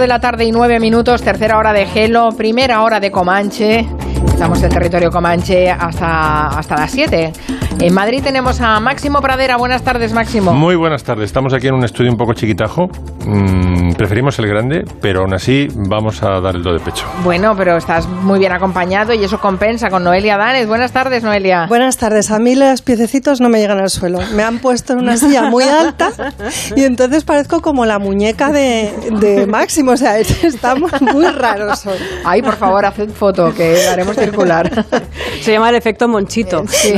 5 de la tarde y 9 minutos, tercera hora de Gelo, primera hora de Comanche. Estamos en territorio Comanche hasta, hasta las 7. En Madrid tenemos a Máximo Pradera. Buenas tardes, Máximo. Muy buenas tardes. Estamos aquí en un estudio un poco chiquitajo. Mm, preferimos el grande, pero aún así vamos a dar el do de pecho. Bueno, pero estás muy bien acompañado y eso compensa con Noelia Danes. Buenas tardes, Noelia. Buenas tardes. A mí los piececitos no me llegan al suelo. Me han puesto en una silla muy alta y entonces parezco como la muñeca de, de Máximo. O sea, estamos muy raros hoy. Ay, por favor, haced foto, que haremos circular. Se llama el efecto Monchito. Sí.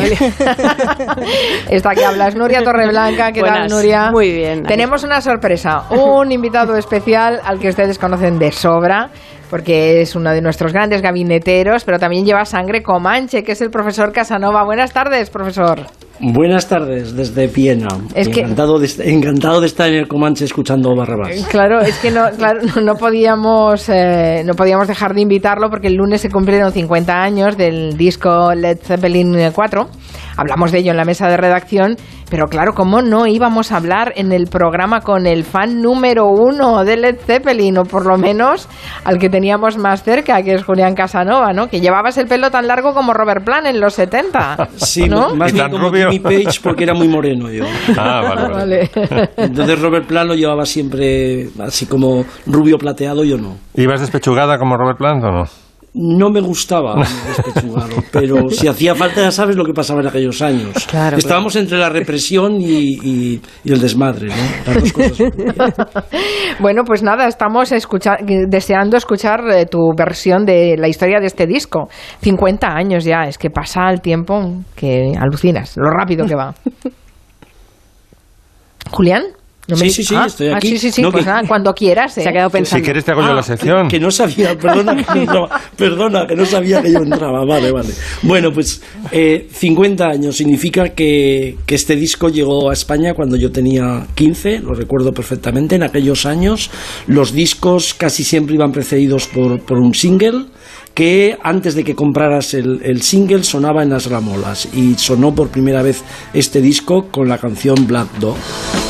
Esta que hablas, Nuria Torreblanca. ¿Qué Buenas. tal, Nuria? Muy bien. Tenemos una sorpresa, un invitado especial al que ustedes conocen de sobra, porque es uno de nuestros grandes gabineteros, pero también lleva sangre comanche, que es el profesor Casanova. Buenas tardes, profesor. Buenas tardes desde Viena. Es que- encantado, de, encantado de estar en el Comanche escuchando Barrabás. Claro, es que no, claro, no- no podíamos, eh, no podíamos dejar de invitarlo porque el lunes se cumplieron 50 años del disco Led Zeppelin 4. Hablamos de ello en la mesa de redacción, pero claro, ¿cómo no íbamos a hablar en el programa con el fan número uno de Led Zeppelin, o por lo menos al que teníamos más cerca, que es Julián Casanova, ¿no? Que llevabas el pelo tan largo como Robert Plant en los 70. Sí, ¿no? más ¿Y bien como? Jimmy Page porque era muy moreno yo. Ah, vale, vale. Vale. Entonces Robert Plant lo llevaba siempre así como rubio plateado, yo no. ¿Ibas despechugada como Robert Plant o no? No me gustaba despechugado, pero si hacía falta ya sabes lo que pasaba en aquellos años. Claro, Estábamos entre la represión y, y- y el desmadre, ¿no? Las dos cosas. Bueno, pues nada, estamos escucha- deseando escuchar eh, tu versión de la historia de este disco. 50 años ya, es que pasa el tiempo que alucinas, lo rápido que va. Julián, ¿no Sí, me- sí, sí, Ah, estoy ah, aquí. sí, sí, sí, No, pues que- nada, cuando quieras. ¿eh? Se ha quedado pensando. Si quieres te hago yo Ah, la sección. Que no sabía, perdona que no entraba, perdona, que no sabía que yo entraba. Vale, vale. Bueno, pues eh, 50 años significa que, que este disco llegó a España cuando yo tenía 15, lo recuerdo perfectamente. En aquellos años los discos casi siempre iban precedidos por, por un single que antes de que compraras el, el single sonaba en las ramolas y sonó por primera vez este disco con la canción Black Dog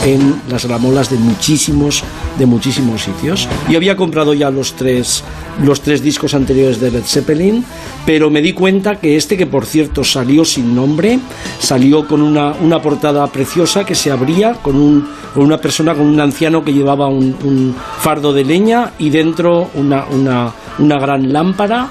en las ramolas de muchísimos de muchísimos sitios. Yo había comprado ya los tres los tres discos anteriores de Led Zeppelin pero me di cuenta que este que por cierto salió sin nombre salió con una, una portada preciosa que se abría con, un, con una persona con un anciano que llevaba un, un fardo de leña y dentro una, una, una gran lámpara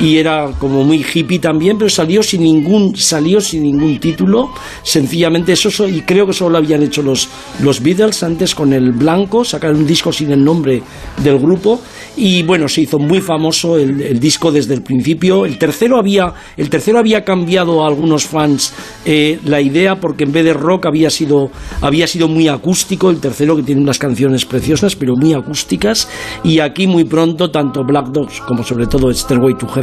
y era como muy hippie también, pero salió sin ningún salió sin ningún título, sencillamente eso so- y creo que solo lo habían hecho los los Beatles antes con el blanco, sacaron un disco sin el nombre del grupo. Y bueno, se hizo muy famoso el, el disco desde el principio. El tercero había el tercero había cambiado a algunos fans eh, la idea porque en vez de rock había sido había sido muy acústico, el tercero que tiene unas canciones preciosas pero muy acústicas. Y aquí muy pronto tanto Black Dogs como sobre todo Stairway to Heaven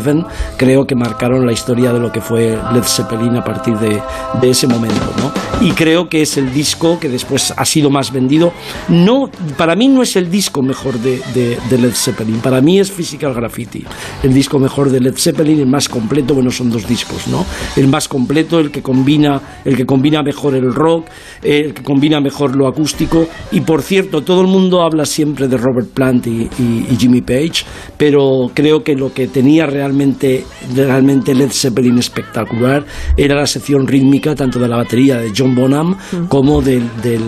creo que marcaron la historia de lo que fue Led Zeppelin a partir de, de ese momento ¿no? y creo que es el disco que después ha sido más vendido no para mí no es el disco mejor de, de- de Led Zeppelin para mí es Physical Graffiti el disco mejor de Led Zeppelin el más completo bueno son dos discos ¿no? el más completo el que combina el que combina mejor el rock el que combina mejor lo acústico y por cierto todo el mundo habla siempre de Robert Plant y, y- y Jimmy Page pero creo que lo que tenía realmente realmente Led Zeppelin espectacular. Era la sección rítmica tanto de la batería de John Bonham como del, del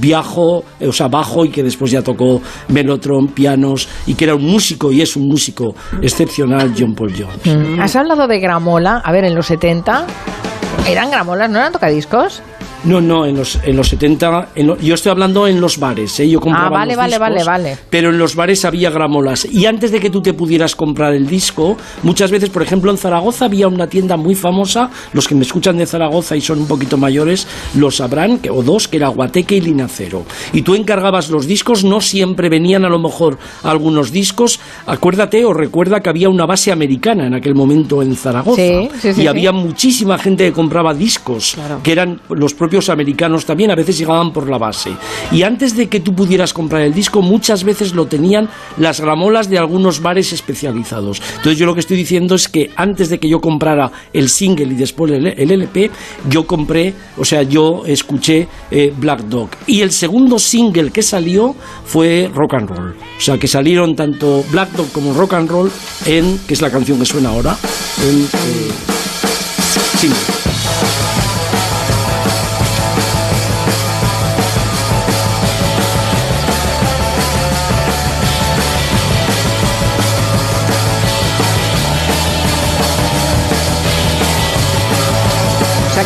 viajo eh, o sea bajo y que después ya tocó melotron pianos y que era un músico y es un músico excepcional John Paul Jones. Has hablado de gramola, a ver, en los 70 eran gramolas, ¿no eran tocadiscos? No, no, en los, en los 70, en lo- yo estoy hablando en los bares, ¿eh? yo compraba Ah, vale, los vale, discos, vale, vale. Pero en los bares había gramolas. Y antes de que tú te pudieras comprar el disco, muchas veces, por ejemplo, en Zaragoza había una tienda muy famosa, los que me escuchan de Zaragoza y son un poquito mayores, lo sabrán, que, o dos, que era Guateque y Linacero. Y tú encargabas los discos, no siempre venían a lo mejor algunos discos. Acuérdate o recuerda que había una base americana en aquel momento en Zaragoza. Sí, sí, sí, y había muchísima gente que compraba discos, Claro. que eran los propios propios americanos también a veces llegaban por la base. Y antes de que tú pudieras comprar el disco, muchas veces lo tenían las gramolas de algunos bares especializados. Entonces yo lo que estoy diciendo es que antes de que yo comprara el single y después el, LP, yo compré, o sea, yo escuché eh, Black Dog. Y el segundo single que salió fue Rock and Roll. O sea, que salieron tanto Black Dog como Rock and Roll en, que es la canción que suena ahora, en eh, single.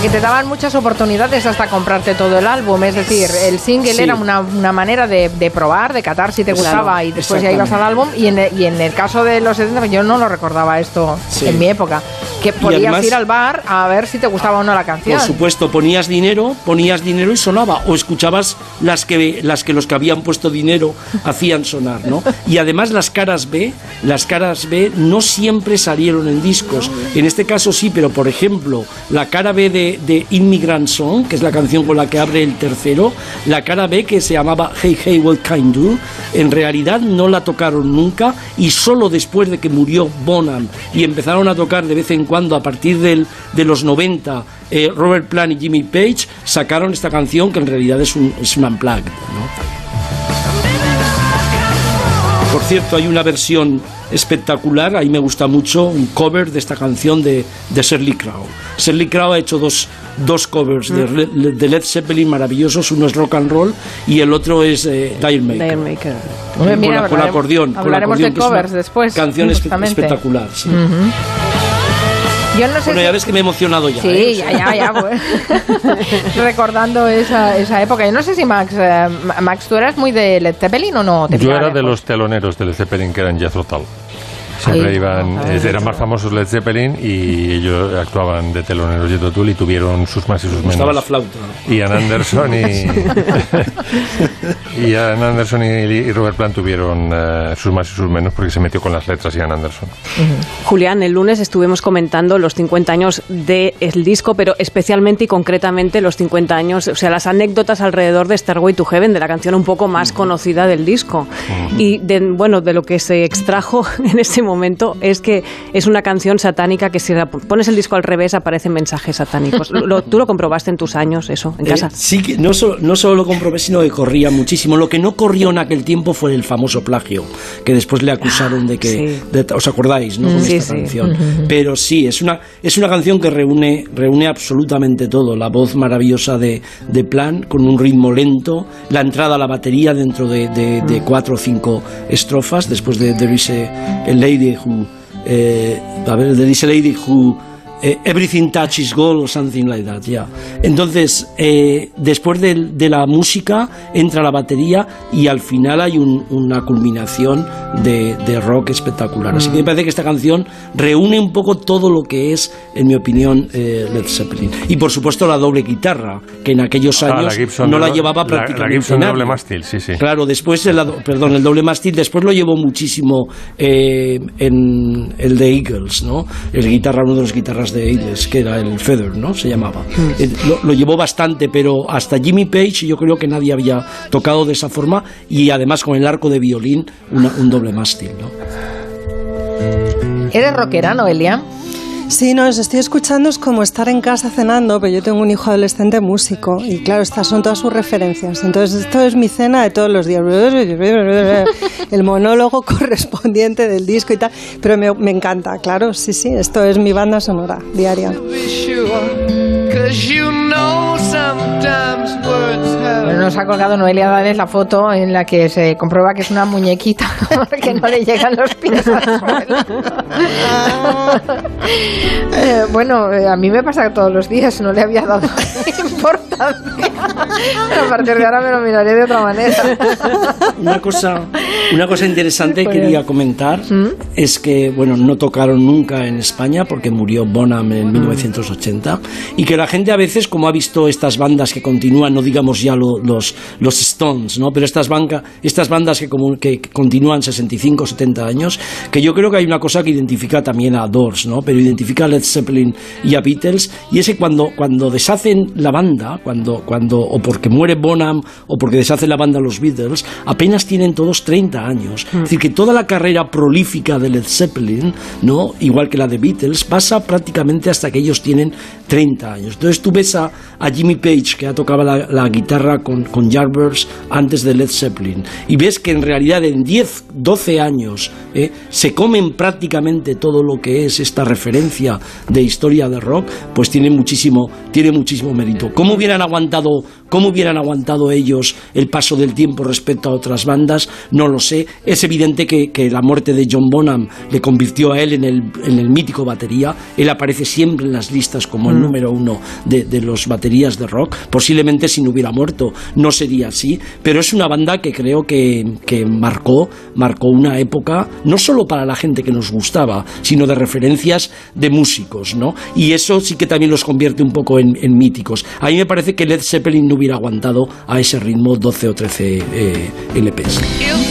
Que te daban muchas oportunidades hasta comprarte todo el álbum. Es decir, el single era una, manera de, probar, de catar si te gustaba y después ya ibas al álbum. Y en, el, y en el caso de los 70, yo no lo recordaba esto en mi época. Que podías ir al bar a ver si te gustaba o no la canción. Por supuesto, ponías dinero, ponías dinero y sonaba. O escuchabas las que, las que los que habían puesto dinero hacían sonar, ¿no? Y además las caras B, las caras B no siempre salieron en discos. En este caso sí, pero por ejemplo, la cara B de de, Immigrant Song, que es la canción con la que abre el tercero, la cara B que se llamaba Hey Hey What Can Do, en realidad no la tocaron nunca y solo después de que murió Bonham y empezaron a tocar de vez en cuando a partir del, de los 90 eh, Robert Plant y Jimmy Page sacaron esta canción que en realidad es un, es un unplugged. Por cierto, hay una versión espectacular, ahí me gusta mucho, un cover de esta canción de, de Shirley Crow. Shirley Crow ha hecho dos, dos covers de, mm. de, Led Zeppelin maravillosos, uno es rock and roll y el otro es eh, Dire Maker. Maker. con, acordeón. Hablaremos de covers después. Canción espectacular. Sí. Yo no sé bueno, ya ves que me he emocionado ya. Sí, ¿eh? ya, ya, ya. Pues. Recordando esa, esa época. Yo no sé si Max, eh, Max, ¿tú eras muy de Led Zeppelin o no? Yo era de los teloneros de Led Zeppelin que eran Jethro Tull. Siempre iban, eran más famosos Led Zeppelin y ellos actuaban de teloneros de Totul y tuvieron sus más y sus menos. Estaba la flauta. Ian Anderson y, Ian Anderson y, Robert Plant tuvieron eh, sus más y sus menos porque se metió con las letras Ian Anderson. Julián, el lunes estuvimos comentando los 50 años del disco, pero especialmente y concretamente los 50 años, o sea, las anécdotas alrededor de Starway to Heaven, de la canción un poco más conocida del disco. Y de, bueno, de lo que se extrajo en ese momento momento es que es una canción satánica que si pones el disco al revés aparecen mensajes satánicos. ¿Tú lo comprobaste en tus años eso, en casa? Eh, sí, que no, solo, no solo lo comprobé, sino que corría muchísimo. Lo que no corrió en aquel tiempo fue el famoso plagio, que después le acusaron de que... ¿Os acordáis, no? Con esta canción. Pero sí, es una, es una canción que reúne, reúne absolutamente todo. La voz maravillosa de, de Plan, con un ritmo lento, la entrada a la batería dentro de, de, cuatro o cinco estrofas, después de There is a Lady who, uh, there is a lady who Eh, everything Touches Gold o something like that, ya. Entonces, eh, después de, la música entra la batería y al final hay una culminación de, rock espectacular. Así que me parece que esta canción reúne un poco todo lo que es, en mi opinión, eh, Led Zeppelin. Y por supuesto la doble guitarra, que en aquellos ah, años no la llevaba prácticamente. La, Gibson doble mástil, sí, sí. Claro, después, el, perdón, el doble mástil, después lo llevó muchísimo en el de Eagles, ¿no? El guitarra, uno de los guitarras de que era el Feather, ¿no? Se llamaba. Mm. Eh, lo, llevó bastante, pero hasta Jimmy Page yo creo que nadie había tocado de esa forma y además con el arco de violín un doble mástil, ¿no? ¿Eres rockera, Noelia? Sí, no, os estoy escuchando, es como estar en casa cenando, pero yo tengo un hijo adolescente músico y claro, estas son todas sus referencias. Entonces, esto es mi cena de todos los días. El monólogo correspondiente del disco y tal, pero me, me encanta, claro, sí, sí, esto es mi banda sonora diaria. Bueno, nos ha colgado Noelia Dávez la foto en la que se comprueba que es una muñequita que no le llegan los pies al suelo. Eh, bueno, eh, a mí me pasa todos los días, no le había dado importancia. a partir de ahora me lo miraré de otra manera. Una cosa, una cosa interesante que quería comentar ¿Mm? es que, bueno, no tocaron nunca en España porque murió Bonham en 1980 y que la gente a veces, como ha visto estas bandas que continúan, no digamos ya los, los Stones, ¿no? Pero estas, estas bandas que, como, que continúan 65, 70 años, que yo creo que hay una cosa que identifica también a Doors, ¿no? Pero identifica a Led Zeppelin y a Beatles, y es que cuando, cuando deshacen la banda, cuando, cuando, o porque muere Bonham, o porque deshacen la banda los Beatles, apenas tienen todos 30 años. Es decir, que toda la carrera prolífica de Led Zeppelin, ¿no? Igual que la de Beatles, pasa prácticamente hasta que ellos tienen 30 años. Entonces tú ves a, Jimmy Page, que ha tocado la, guitarra con, con antes de Led Zeppelin, y ves que en realidad en 10, 12 años ¿eh? se comen prácticamente todo lo que es esta referencia de historia de rock, pues tiene muchísimo, tiene muchísimo mérito. ¿Cómo hubieran aguantado, cómo hubieran aguantado ellos el paso del tiempo respecto a otras bandas? No lo sé. Es evidente que, la muerte de John Bonham le convirtió a él en el, en el mítico batería. Él aparece siempre en las listas como el mm. número uno de, de los baterías de rock. Posiblemente si no hubiera muerto no sería así, pero es una banda que creo que, que marcó, marcó una época no solo para la gente que nos gustaba, sino de referencias de músicos, ¿no? Y eso sí que también los convierte un poco en, míticos. A mí me parece que Led Zeppelin no hubiera aguantado a ese ritmo 12 o 13 eh, LPs.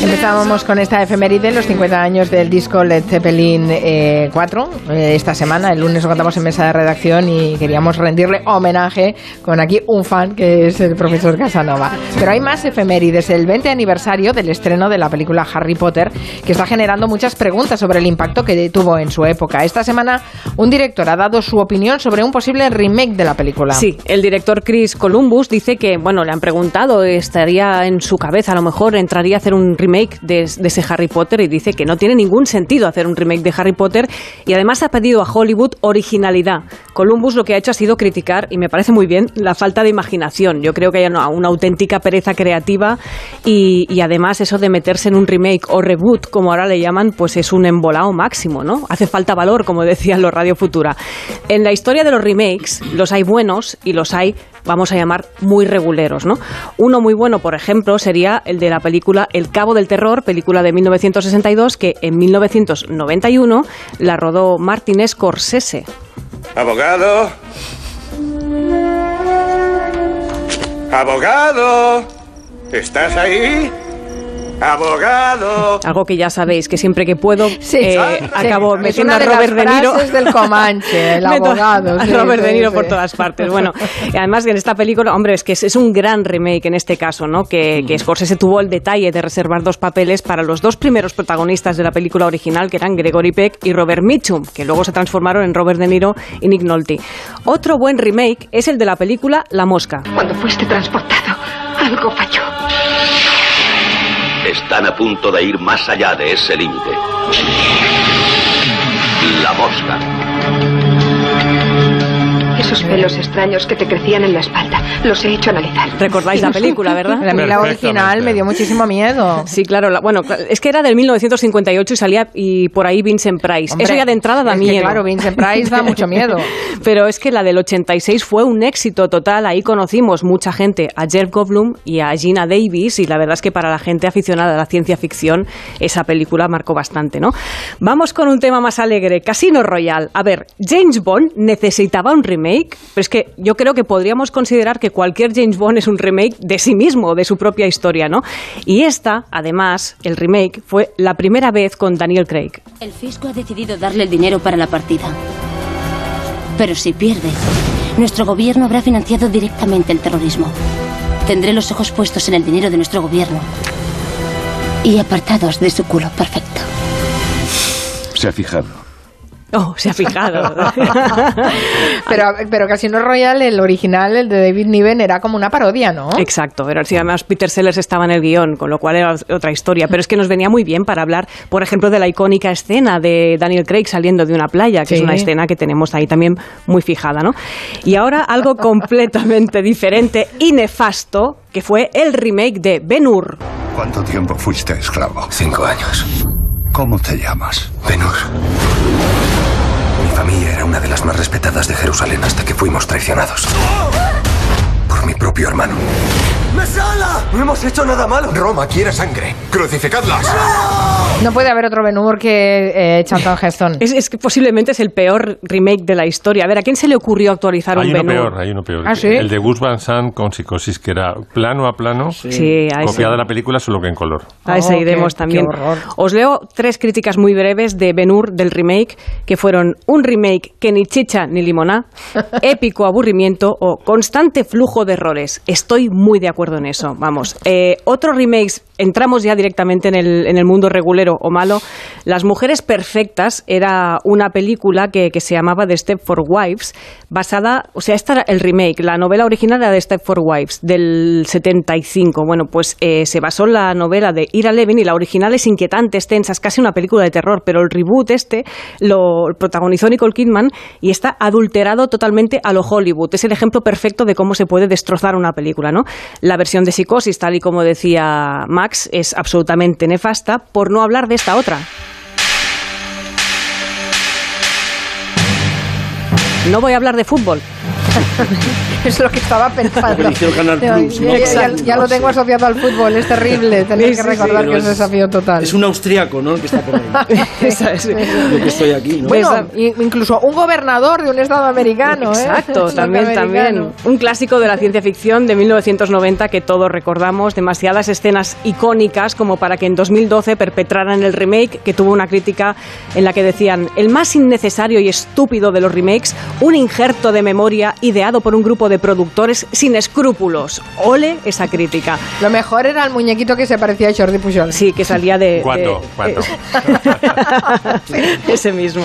Empezábamos con esta efeméride, los 50 años del disco Led Zeppelin 4, eh, eh, esta semana, el lunes lo contamos en mesa de redacción y queríamos rendirle homenaje con aquí un fan que es el profesor Casanova. Pero hay más efemérides, el 20 aniversario del estreno de la película Harry Potter, que está generando muchas preguntas sobre el impacto que tuvo en su época. Esta semana un director ha dado su opinión sobre un posible remake de la película. Sí, el director Chris Columbus dice que, bueno, le han preguntado, estaría en su cabeza, a lo mejor entraría a hacer un remake de, ese Harry Potter y dice que no tiene ningún sentido hacer un remake de Harry Potter y además ha pedido a Hollywood originalidad. Columbus lo que ha hecho ha sido criticar, y me parece muy bien, la falta de imaginación. Yo creo que hay una, auténtica pereza creativa y, además eso de meterse en un remake o reboot, como ahora le llaman, pues es un embolado máximo, ¿no? Hace falta valor, como decían los Radio Futura. En la historia de los remakes, los hay buenos y los hay, vamos a llamar, muy reguleros, ¿no? Uno muy bueno, por ejemplo, sería el de la película El Cabo del Terror, película de 1962, que en 1991 la rodó Martin Scorsese. Abogado. Abogado. ¿Estás ahí? Abogado. Algo que ya sabéis, que siempre que puedo eh, acabo metiendo a Robert De Niro. del Comanche, el abogado. a Robert De Niro por todas partes. Bueno, además en esta película, hombre, es que es, un gran remake en este caso, ¿no? Que, que Scorsese tuvo el detalle de reservar dos papeles para los dos primeros protagonistas de la película original, que eran Gregory Peck y Robert Mitchum, que luego se transformaron en Robert De Niro y Nick Nolte. Otro buen remake es el de la película La Mosca. Cuando fuiste transportado, algo falló. Están a punto de ir más allá de ese límite. La mosca. Pelos extraños que te crecían en la espalda. Los he hecho analizar. Recordáis la película, ¿verdad? A mí la original me dio muchísimo miedo. Sí, claro. bueno, es que era del 1958 y salía y por ahí Vincent Price. Eso ya de entrada da miedo. claro, Vincent Price da mucho miedo. Pero es que la del 86 fue un éxito total. Ahí conocimos mucha gente, a Jeff Goldblum y a Gina Davis, y la verdad es que para la gente aficionada a la ciencia ficción, esa película marcó bastante, ¿no? Vamos con un tema más alegre, Casino Royale. A ver, James Bond necesitaba un remake pero es que yo creo que podríamos considerar que cualquier James Bond es un remake de sí mismo, de su propia historia, ¿no? Y esta, además, el remake, fue la primera vez con Daniel Craig. El fisco ha decidido darle el dinero para la partida. Pero si pierde, nuestro gobierno habrá financiado directamente el terrorismo. Tendré los ojos puestos en el dinero de nuestro gobierno y apartados de su culo perfecto. Se ha fijado. Oh, se ha fijado. pero, pero Casino Royale, el original, el de David Niven, era como una parodia, ¿no? Exacto, pero si además Peter Sellers estaba en el guion, con lo cual era otra historia. Pero es que nos venía muy bien para hablar, por ejemplo, de la icónica escena de Daniel Craig saliendo de una playa, que es una escena que tenemos ahí también muy fijada, ¿no? Y ahora algo completamente diferente y nefasto, que fue el remake de Ben Hur. ¿Cuánto tiempo fuiste esclavo? Cinco años. ¿Cómo te llamas? Ben-Hur. Mi familia era una de las más respetadas de Jerusalén hasta que fuimos traicionados. Por mi propio hermano. No hemos hecho nada malo. Roma quiere sangre. ¡Crucificadlas! No puede haber otro Ben Hur que eh, Charlton Heston. Es, es que posiblemente es el peor remake de la historia. A ver, ¿a quién se le ocurrió actualizar Hay un uno Ben Hur? peor, hay uno peor. ¿Ah, sí? El de Gus Van Sant con Psicosis, que era plano a plano, Sí, copiada la película, solo que en color. A ese Oh, iremos qué- también. qué. Os leo tres críticas muy breves de Ben Hur del remake, que fueron un remake que ni chicha ni limoná, épico aburrimiento o constante flujo de errores. Estoy muy de acuerdo en eso, vamos. Eh, otro remake, entramos ya directamente en el, en el mundo regulero o malo. Las Mujeres Perfectas era una película que, que se llamaba The Step for Wives, basada, o sea, esta era el remake, la novela original era The Step for Wives, del 75. Bueno, pues eh, se basó en la novela de Ira Levin y la original es inquietante, es tensa, es casi una película de terror, pero el reboot este lo protagonizó Nicole Kidman y está adulterado totalmente a lo Hollywood. Es el ejemplo perfecto de cómo se puede destrozar una película, ¿no? La versión de Psicosis, tal y como decía Max, es absolutamente nefasta, por no hablar de esta otra. No voy a hablar de fútbol. Es lo que estaba pensando. Canal Plus, ¿no? ya, ya- ya lo tengo asociado al fútbol, es terrible. Tener Sí, que recordar sí, que es es- desafío total. Es un austriaco, ¿no? El que está por ahí. Esa es- Yo que estoy aquí, ¿no? Bueno, incluso un gobernador de un estado americano, ¿eh? Exacto, también, también. Un clásico de la ciencia ficción de 1990 que todos recordamos, demasiadas escenas icónicas como para que en 2012 perpetraran el remake que tuvo una crítica en la que decían el más innecesario y estúpido de los remakes, un injerto de memoria ideado por un grupo de productores sin escrúpulos. Ole esa crítica. Lo mejor era el muñequito que se parecía a Jordi Pujol. Sí, que salía de... ¿Cuándo? de- ¿Cuándo? Ese mismo.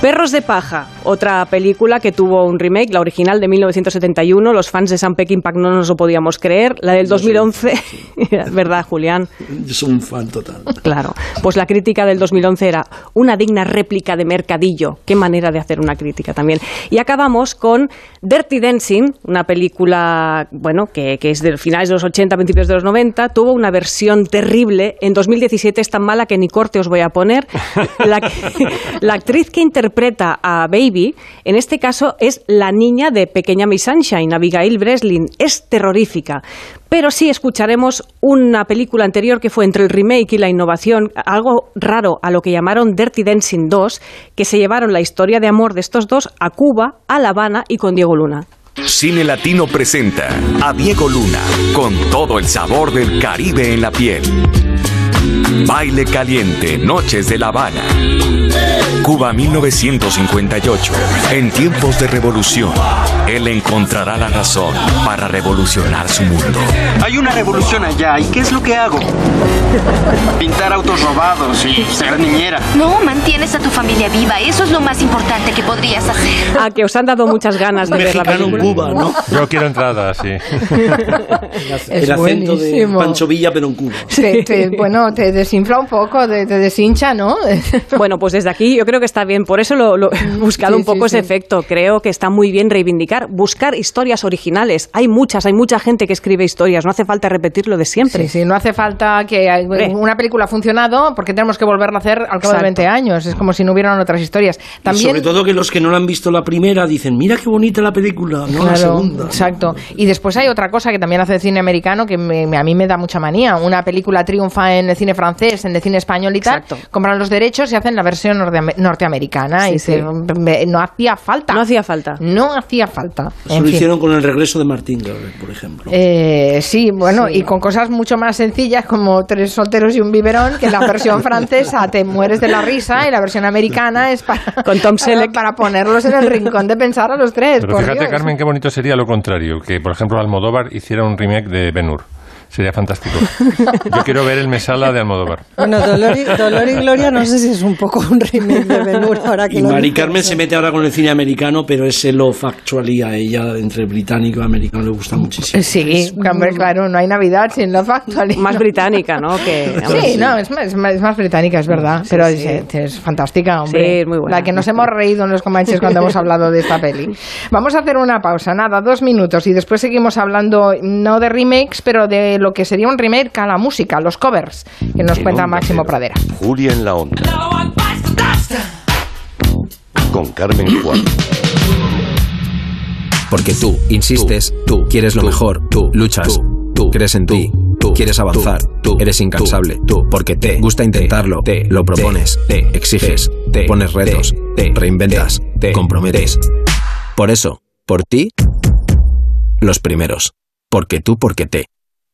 Perros de paja, otra película que tuvo un remake, la original de 1971. Los fans de Sam Peckinpah no nos lo podíamos creer. La del 2011, ¿verdad, Julián? Yo soy un fan total. Claro. Pues la crítica del 2011 era una digna réplica de Mercadillo. Qué manera de hacer una crítica también. Y acabamos con Dirty Dancing, una película, bueno, que, que es de finales de los 80, principios de los 90. Tuvo una versión terrible. En 2017 es tan mala que ni corte os voy a poner. La, que- la actriz que interpreta a Baby, en este caso, es la niña de Pequeña Miss Sunshine, Abigail Breslin. Es terrorífica. Pero sí escucharemos una película anterior que fue entre el remake y la innovación, algo raro a lo que llamaron Dirty Dancing 2, que se llevaron la historia de amor de estos dos a Cuba, a La Habana y con Diego Cine Latino presenta a Diego Luna con todo el sabor del Caribe en la piel. Baile caliente, Noches de La Habana. Cuba 1958. En tiempos de revolución, él encontrará la razón para revolucionar su mundo. Hay una revolución allá, ¿y qué es lo que hago? Pintar autos robados y ser niñera. No, mantienes a tu familia viva. Eso es lo más importante que podrías hacer. A que os han dado muchas ganas de ver la Mexicano en película. Cuba, ¿no? Yo quiero entrada, sí. El acento de buenísimo. Pancho Villa, pero en Cuba. Te- te- bueno, te desinfla un poco, te, te deshincha, ¿no? Bueno, pues desde aquí yo creo que está bien. Por eso lo, lo- he buscado Sí, un poco sí, ese sí. efecto. Creo que está muy bien reivindicar, buscar historias originales. Hay muchas, hay mucha gente que escribe historias. No hace falta repetir lo de siempre. Sí, sí, no hace falta que una película ha funcionado porque tenemos que volverla a hacer al cabo de Exacto. 20 años. Es como si no hubieran otras historias. Y sobre todo que los que no la han visto la primera dicen, mira qué bonita la película, no la Claro, segunda. Exacto. Y después hay otra cosa que también hace el cine americano que me- me- a mí me da mucha manía. Una película triunfa en el cine francés, en el cine español y tal. Compran los derechos y hacen la versión norteam- norteamericana. Sí, y sí. se- no hacía falta. No hacía falta. No hacía falta. Eso En lo fin. hicieron con el regreso de Martín por ejemplo. Eh, sí, bueno, y con cosas mucho más sencillas como tres solteros y un biberón, que la versión francesa te mueres de la risa y la versión americana es para, Con Tom Selleck. para ponerlos en el rincón de pensar a los tres. Pero por fíjate, Dios. Carmen, qué bonito sería lo contrario, que por ejemplo Almodóvar hiciera un remake de Ben Hur. Sería fantástico. Yo quiero ver el Mesala de Almodóvar. Bueno, Dolor y, Dolor y Gloria no sé si es un poco un remake de Ben Hur ahora que Y lo Mari. Carmen se mete ahora con el cine americano, pero ese love actually a ella, entre británico y americano, le gusta muchísimo. Sí, hombre, claro, no hay Navidad sin la Factory. Más británica, ¿no? Que, Sí, no, es más, es más- es más británica, es verdad, pero sí. Es, es fantástica, hombre. Sí, es muy buena. La que nos hemos reído en los comanches cuando hemos hablado de esta peli. Vamos a hacer una pausa, nada, dos minutos, y después seguimos hablando, no de remakes, pero de lo que sería un remake a la música, los covers, que nos En cuenta Máximo Cero, Pradera. Julia en la onda. Con Carmen Juan. Porque tú insistes, tú quieres lo mejor, tú luchas, tú crees en ti, tú quieres avanzar, tú eres incansable, tú porque te gusta intentarlo, te lo propones, te exiges, te pones retos, te reinventas, te comprometes. Por eso, por ti, los primeros. Porque tú, porque te.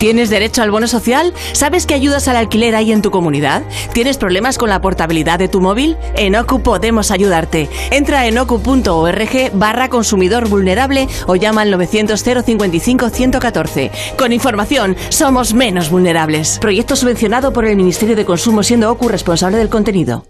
¿Tienes derecho al bono social? ¿Sabes que ayudas al alquiler hay en tu comunidad? ¿Tienes problemas con la portabilidad de tu móvil? En OCU podemos ayudarte. Entra en ocu.org barra consumidor vulnerable o llama al 900 055 114. Con información, somos menos vulnerables. Proyecto subvencionado por el Ministerio de Consumo siendo OCU responsable del contenido.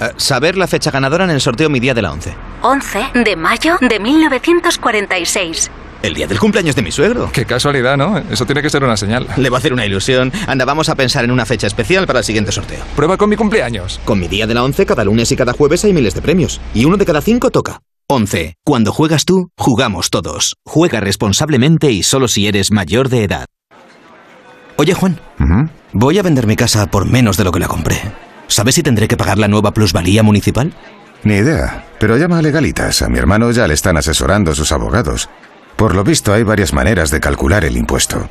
Eh, saber la fecha ganadora en el sorteo Mi Día de la 11. 11 de mayo de 1946. El día del cumpleaños de mi suegro. Qué casualidad, ¿no? Eso tiene que ser una señal. Le va a hacer una ilusión. Anda, vamos a pensar en una fecha especial para el siguiente sorteo. Prueba con mi cumpleaños. Con mi día de la 11, cada lunes y cada jueves hay miles de premios. Y uno de cada cinco toca. 11. Cuando juegas tú, jugamos todos. Juega responsablemente y solo si eres mayor de edad. Oye, Juan. Voy a vender mi casa por menos de lo que la compré. ¿Sabes si tendré que pagar la nueva plusvalía municipal? Ni idea. Pero llama a Legalitas. A mi hermano ya le están asesorando sus abogados. Por lo visto hay varias maneras de calcular el impuesto.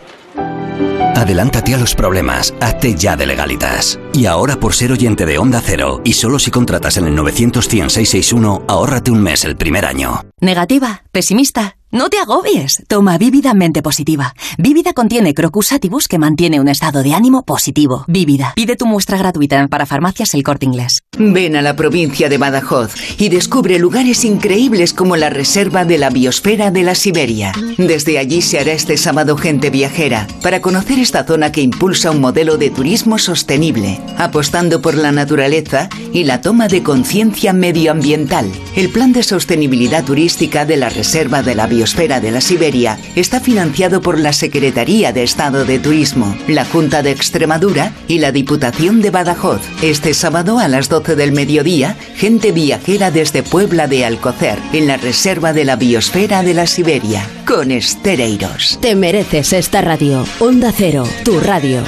Adelántate a los problemas, hazte ya de legalitas. Y ahora por ser oyente de Onda Cero, y solo si contratas en el 900 661 ahórrate un mes el primer año. Negativa, pesimista. No te agobies. Toma Vívida Mente Positiva. Vívida contiene Crocus que mantiene un estado de ánimo positivo. Vívida. Pide tu muestra gratuita para farmacias El Corte Inglés. Ven a la provincia de Badajoz y descubre lugares increíbles como la Reserva de la Biosfera de la Siberia. Desde allí se hará este sábado gente viajera para conocer esta zona que impulsa un modelo de turismo sostenible, apostando por la naturaleza y la toma de conciencia medioambiental. El plan de sostenibilidad turística de la Reserva de la Biosfera Biosfera de la Siberia está financiado por la Secretaría de Estado de Turismo, la Junta de Extremadura y la Diputación de Badajoz. Este sábado a las 12 del mediodía, gente viajera desde Puebla de Alcocer, en la Reserva de la Biosfera de la Siberia, con Estereiros. Te mereces esta radio. Onda Cero, tu radio.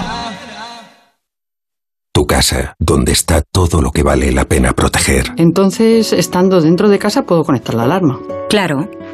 Tu casa, donde está todo lo que vale la pena proteger. Entonces, estando dentro de casa, puedo conectar la alarma. Claro.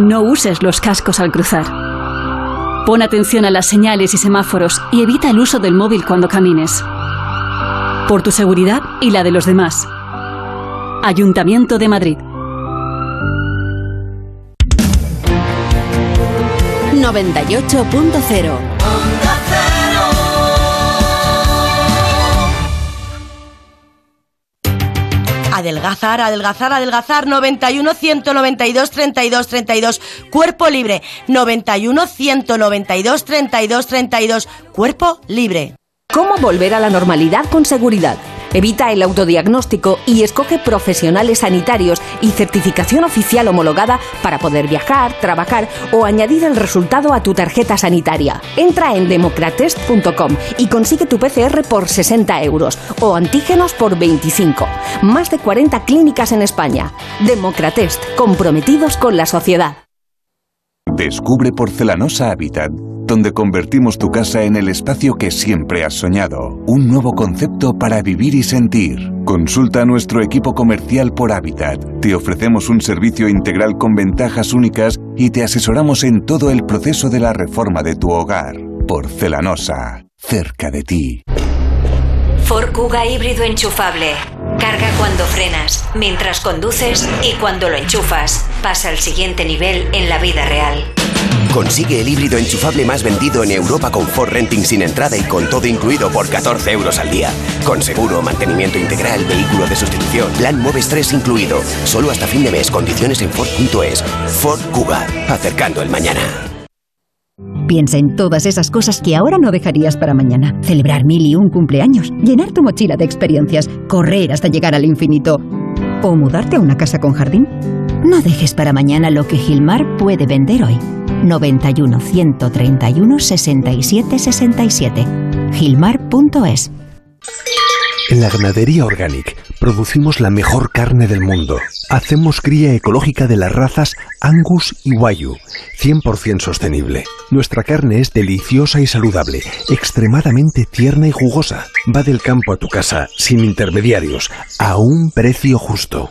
No uses los cascos al cruzar. Pon atención a las señales y semáforos y evita el uso del móvil cuando camines. Por tu seguridad y la de los demás. Ayuntamiento de Madrid. 98.0 Adelgazar, adelgazar, adelgazar. 91 192 32 32. Cuerpo libre. 91 192 32 32. Cuerpo libre. ¿Cómo volver a la normalidad con seguridad? Evita el autodiagnóstico y escoge profesionales sanitarios y certificación oficial homologada para poder viajar, trabajar o añadir el resultado a tu tarjeta sanitaria. Entra en democratest.com y consigue tu PCR por 60 euros o antígenos por 25. Más de 40 clínicas en España. Democratest, comprometidos con la sociedad. Descubre Porcelanosa Habitat, donde convertimos tu casa en el espacio que siempre has soñado. Un nuevo concepto para vivir y sentir. Consulta a nuestro equipo comercial por Habitat. Te ofrecemos un servicio integral con ventajas únicas y te asesoramos en todo el proceso de la reforma de tu hogar. Porcelanosa, cerca de ti. Ford Kuga híbrido enchufable. Carga cuando frenas, mientras conduces y cuando lo enchufas. Pasa al siguiente nivel en la vida real. Consigue el híbrido enchufable más vendido en Europa con Ford Renting sin entrada y con todo incluido por 14 euros al día. Con seguro, mantenimiento integral, vehículo de sustitución, plan Moves 3 incluido. Solo hasta fin de mes, condiciones en Ford.es. Ford Cuba, acercando el mañana. Piensa en todas esas cosas que ahora no dejarías para mañana. Celebrar mil y un cumpleaños, llenar tu mochila de experiencias, correr hasta llegar al infinito o mudarte a una casa con jardín. No dejes para mañana lo que Gilmar puede vender hoy. 91 131 67 67. Gilmar.es En la ganadería Organic producimos la mejor carne del mundo. Hacemos cría ecológica de las razas Angus y Wayu, 100% sostenible. Nuestra carne es deliciosa y saludable, extremadamente tierna y jugosa. Va del campo a tu casa, sin intermediarios, a un precio justo.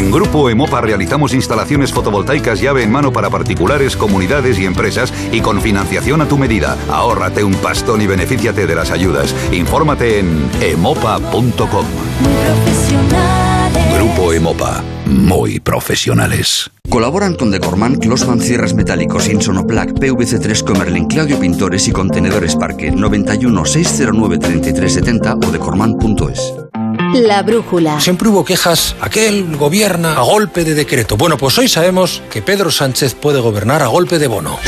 En Grupo Emopa realizamos instalaciones fotovoltaicas llave en mano para particulares, comunidades y empresas y con financiación a tu medida. Ahórrate un pastón y benefíciate de las ayudas. Infórmate en emopa.com. Grupo Emopa. Muy profesionales. Colaboran con Decorman, Closman Cierres Metálicos, Insonoplac, PVC3 Comerlin, Claudio Pintores y Contenedores Parque 91 609 3370 o decorman.es. La brújula. Siempre hubo quejas, aquel gobierna a golpe de decreto. Bueno, pues hoy sabemos que Pedro Sánchez puede gobernar a golpe de bono.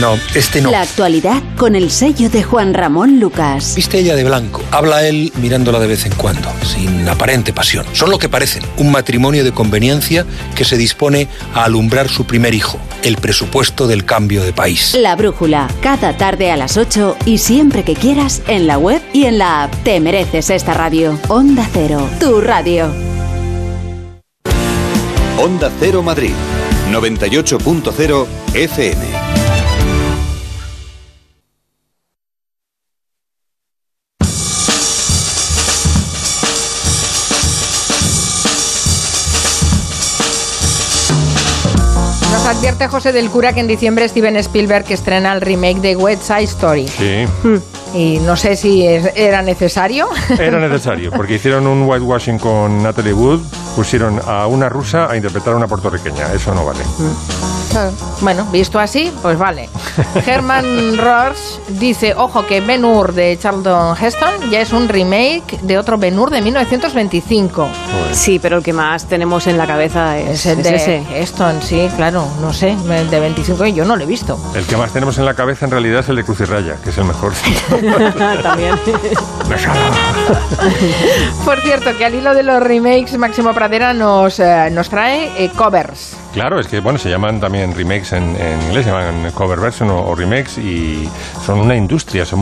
No, este no. La actualidad con el sello de Juan Ramón Lucas. Viste ella de blanco. Habla él mirándola de vez en cuando, sin aparente pasión. Son lo que parecen, un matrimonio de conveniencia que se dispone a alumbrar su primer hijo, el presupuesto del cambio de país. La brújula, cada tarde a las 8 y siempre que quieras en la web y en la app. Te mereces esta radio. Onda Cero, tu radio. Onda Cero Madrid, 98.0 FM. Advierte José del Cura que en diciembre Steven Spielberg estrena el remake de West Side Story. Sí. Y no sé si es- era necesario. Era necesario, porque hicieron un whitewashing con Natalie Wood, pusieron a una rusa a interpretar a una puertorriqueña. Eso no vale. Bueno, visto así, pues vale. Herman Ross dice, ojo que Ben Hur de Charlton Heston ya es un remake de otro Ben Hur de 1925. Sí, pero el que más tenemos en la cabeza es, Es el es de ese. Heston, sí, claro, no sé, de 25 y yo no lo he visto. El que más tenemos en la cabeza en realidad es el de Cruz y Raya, que es el mejor. También. Por cierto, que al hilo de los remakes, Máximo Pradera nos, eh, nos trae eh, covers. Claro, es que bueno, se llaman también remakes en, en inglés, se llaman cover version o, o remakes y son una industria, son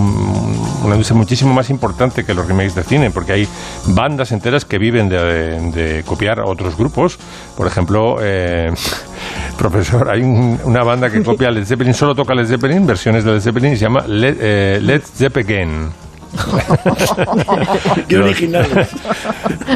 una industria muchísimo más importante que los remakes de cine, porque hay bandas enteras que viven de, copiar a otros grupos. Por ejemplo, eh, profesor, hay un- una banda que copia Led Zeppelin, solo toca Led Zeppelin, versiones de Led Zeppelin y se llama Led, eh, Led Zeppelin. Qué originales.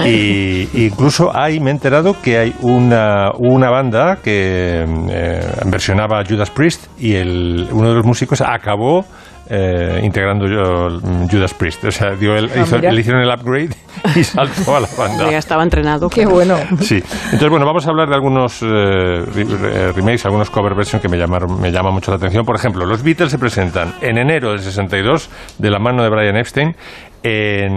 Y incluso hay, me he enterado que hay una, una banda que eh, versionaba a Judas Priest y el, uno de los músicos acabó eh, integrando yo- Judas Priest. O sea, dio el- Ah, hizo- le hicieron el upgrade y saltó a la banda. Ya estaba entrenado. Qué bueno. Sí, entonces bueno, vamos a hablar de algunos eh, re- remakes, algunos cover version que me llamaron, me llama mucho la atención. Por ejemplo, los Beatles se presentan en enero del 62 de la mano de Brian Epstein en,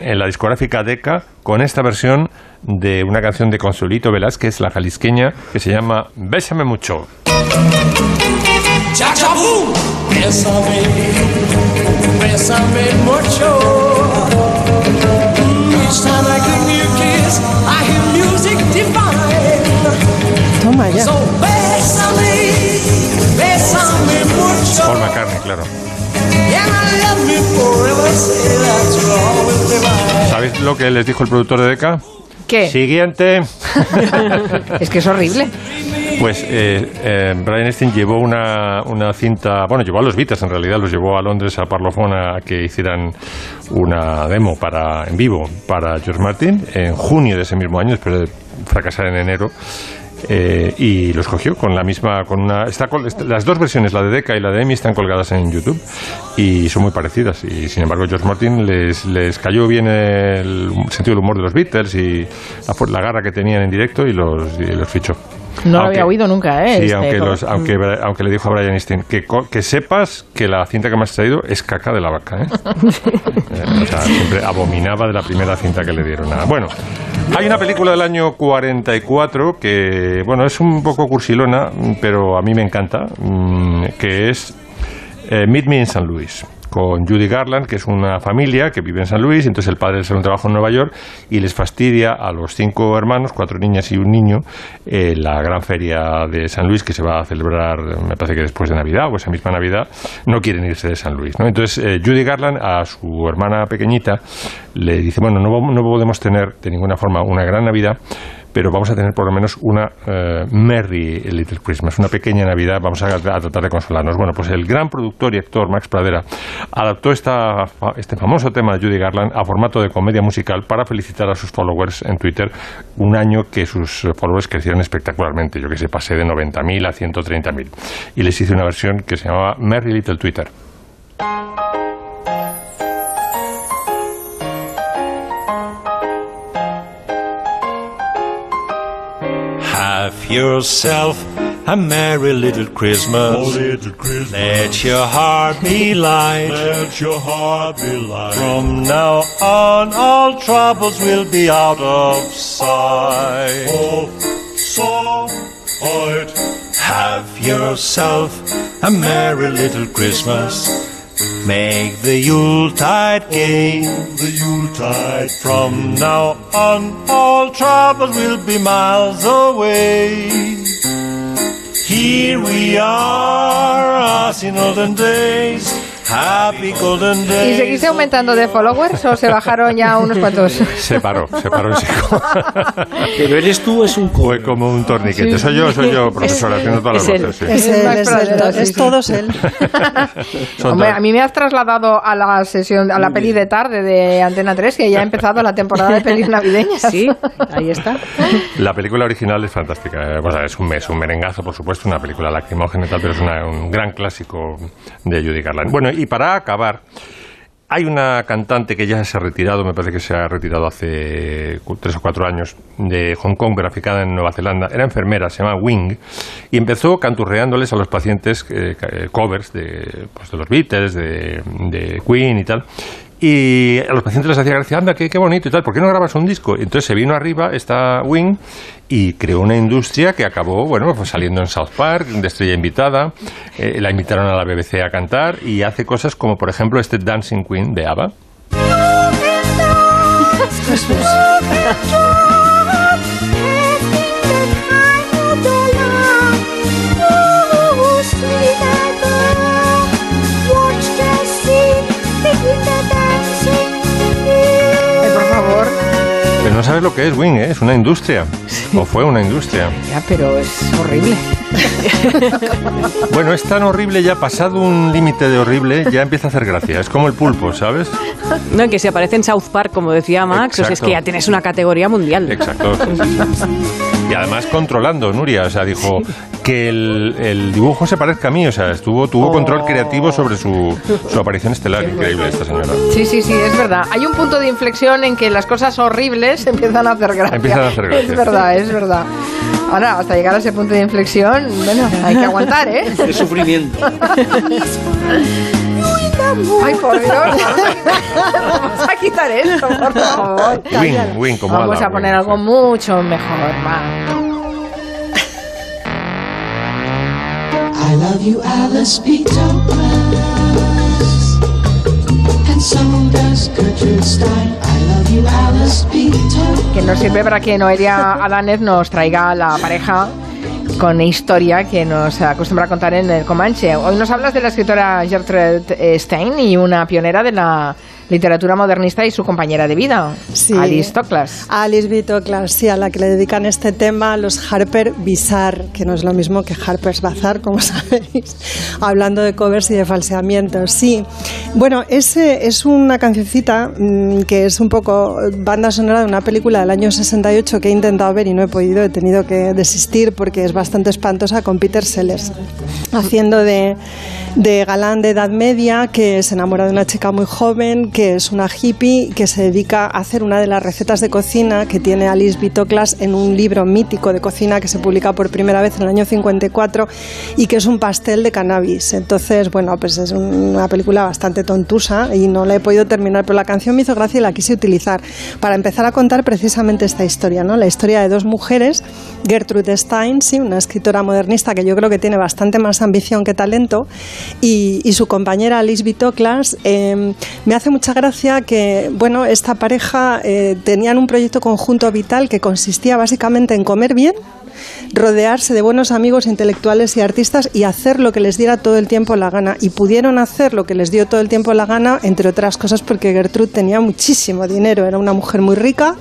en la discográfica Decca con esta versión de una canción de Consuelito Velázquez, la jalisqueña, que se llama Bésame mucho. Bésame, bésame mucho. Each time I give you a kiss, I hear music divine. Toma ya. So bésame, bésame mucho. Paul McCartney, claro. ¿Sabéis lo que les dijo el productor de Decca? ¿Qué? Siguiente. Es que es horrible. Pues eh, eh, Brian Epstein llevó una, una cinta, bueno, llevó a los Beatles en realidad, los llevó a Londres a Parlophone a que hicieran una demo para en vivo para George Martin en junio de ese mismo año, después de fracasar en enero. eh, y los cogió con la misma, con una, está las dos versiones, la de Decca y la de Amy, están colgadas en YouTube y son muy parecidas. Y sin embargo, George Martin les, les cayó bien el sentido del humor de los Beatles y la, la garra que tenían en directo y los, y los fichó. No lo había oído nunca, ¿eh? Sí, Este, aunque, los- aunque, aunque le dijo a Brian Epstein que, que sepas que la cinta que me has traído es caca de la vaca. ¿eh? Eh, o sea, siempre abominaba de la primera cinta que le dieron. Nada. Bueno, hay una película del año 44 que, bueno, es un poco cursilona, pero a mí me encanta, mm, que es eh, Meet Me in San Luis con Judy Garland, que es una familia que vive en San Luis, entonces el padre sale un trabajo en Nueva York y les fastidia a los cinco hermanos, cuatro niñas y un niño, eh, la gran feria de San Luis que se va a celebrar, me parece que después de Navidad o esa misma Navidad, no quieren irse de San Luis. ¿no? Entonces eh, Judy Garland a su hermana pequeñita le dice, bueno, no, no podemos tener de ninguna forma una gran Navidad, pero vamos a tener por lo menos una eh, Merry Little Christmas, una pequeña Navidad, vamos a, tratar de consolarnos. Bueno, pues el gran productor y actor Max Pradera adaptó esta, este famoso tema de Judy Garland a formato de comedia musical para felicitar a sus followers en Twitter un año que sus followers crecieron espectacularmente. Yo que sé, pasé de 90.000 a 130.000. Y les hice una versión que se llamaba Merry Little Twitter. Have yourself a merry little Christmas. Let your heart be light. Let your heart be light. From now on, all troubles will be out of sight. Oh, so Have yourself a merry little Christmas. Make the Yuletide gay. The Yuletide. From now on, all troubles will be miles away. Here we are, us in olden days. Happy golden ¿Y seguiste aumentando de followers o se bajaron ya unos cuantos? Se paró, se paró en seco. Pero eres tú, es un Fue como un torniquete. Sí. Soy yo, soy yo, profesor, haciendo todas las voces. sí. Es, él, es, él, es todos él. Hombre, a mí me has trasladado a la sesión, a la peli de tarde de Antena 3, que ya ha empezado la temporada de pelis navideñas. Sí, ahí está. La película original es fantástica. eh, o sea, es un mes, un merengazo, por supuesto, una película lacrimógena y tal, pero es una- un gran clásico de Judy Garland. Bueno, y para acabar, hay una cantante que ya se ha retirado, me parece que se ha retirado hace tres o cuatro años, de Hong Kong, pero aficada en Nueva Zelanda. Era enfermera, se llama Wing, y empezó canturreándoles a los pacientes eh, eh, covers de, pues, de los Beatles, de, de Queen y tal. Y a los pacientes les hacía gracia, anda, qué, qué bonito y tal, ¿por qué no grabas un disco? Entonces se vino arriba esta Wing y creó una industria que acabó, bueno, pues saliendo en South Park, de estrella invitada, eh, la invitaron a la BBC a cantar y hace cosas como, por ejemplo, este Dancing Queen de ABBA. sabes lo que es Wing, ¿eh? es una industria, o fue una industria. Ya, pero es horrible. Bueno, es tan horrible ya, pasado un límite de horrible, ya empieza a hacer gracia. Es como el pulpo, ¿sabes? No, que se aparece en South Park, como decía Max, o sea, es que ya tienes una categoría mundial. Exacto. Y además controlando, Nuria, o sea, dijo que el, el dibujo se parezca a mí, o sea, estuvo tuvo control creativo sobre su, su aparición estelar. Increíble esta señora. Sí, sí, sí, es verdad. Hay un punto de inflexión en que las cosas horribles empiezan a hacer gracia. Empiezan a hacer gracia. Es verdad, es verdad. Ahora, hasta llegar a ese punto de inflexión, bueno, hay que aguantar, ¿eh? Qué sufrimiento. Ay, por Dios. Vamos a quitar esto, por favor. Wing, Wing, como Vamos ala, a poner algo mucho mejor, va. I love you, Alice. Que nos sirve para que Noelia Adanez nos traiga la pareja con historia que nos acostumbra a contar en el Comanche. Hoy nos hablas de la escritora Gertrude Stein y una pionera de la literatura modernista y su compañera de vida, Sí. Alice Toklas. Alice B. Toklas, sí, a la que le dedican este tema los Harper Bizarre, que no es lo mismo que Harper's Bazaar, como sabéis, hablando de covers y de falseamientos. Sí, bueno, ese es una cancioncita mm, que es un poco banda sonora de una película del año 68 que he intentado ver y no he podido, he tenido que desistir porque es bastante espantosa con Peter Sellers, haciendo de, de galán de edad media que se enamora de una chica muy joven, que es una hippie, que se dedica a hacer una de las recetas de cocina que tiene Alice Bitoclas en un libro mítico de cocina que se publica por primera vez en el año 54 y que es un pastel de cannabis. Entonces, bueno, pues es una película bastante tontusa y no la he podido terminar, pero la canción me hizo gracia y la quise utilizar para empezar a contar precisamente esta historia, ¿no? La historia de dos mujeres, Gertrude Stein, sí, una escritora modernista que yo creo que tiene bastante más ambición que talento, y, su compañera Alice Bitoclas. Eh, me hace mucha gracia que, bueno, esta pareja eh, tenían un proyecto conjunto vital que consistía básicamente en comer bien, rodearse de buenos amigos intelectuales y artistas y hacer lo que les diera todo el tiempo la gana. Y pudieron hacer lo que les dio todo el tiempo la gana, entre otras cosas porque Gertrude tenía muchísimo dinero, era una mujer muy rica,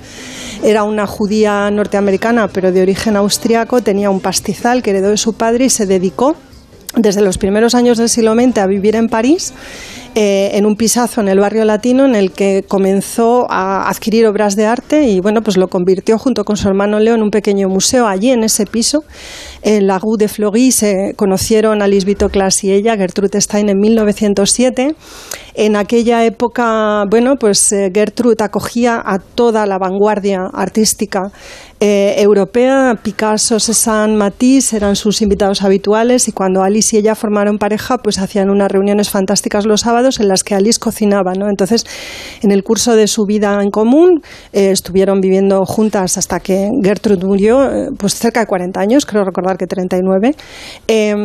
era una judía norteamericana pero de origen austriaco, tenía un pastizal que heredó de su padre y se dedicó desde los primeros años del siglo XX a vivir en París, eh, en un pisazo en el barrio latino en el que comenzó a adquirir obras de arte y bueno, pues lo convirtió junto con su hermano Leo en un pequeño museo. Allí en ese piso, en la Rue de Fleury, se conocieron Alice Bitoclas y ella, Gertrude Stein, en 1907. En aquella época, bueno, pues eh, Gertrude acogía a toda la vanguardia artística eh, europea. Picasso, Cézanne, Matisse eran sus invitados habituales y cuando Alice y ella formaron pareja, pues hacían unas reuniones fantásticas los sábados en las que Alice cocinaba, ¿no? Entonces, en el curso de su vida en común, eh, estuvieron viviendo juntas hasta que Gertrude murió, eh, pues cerca de 40 años, creo recordar que 39. Eh,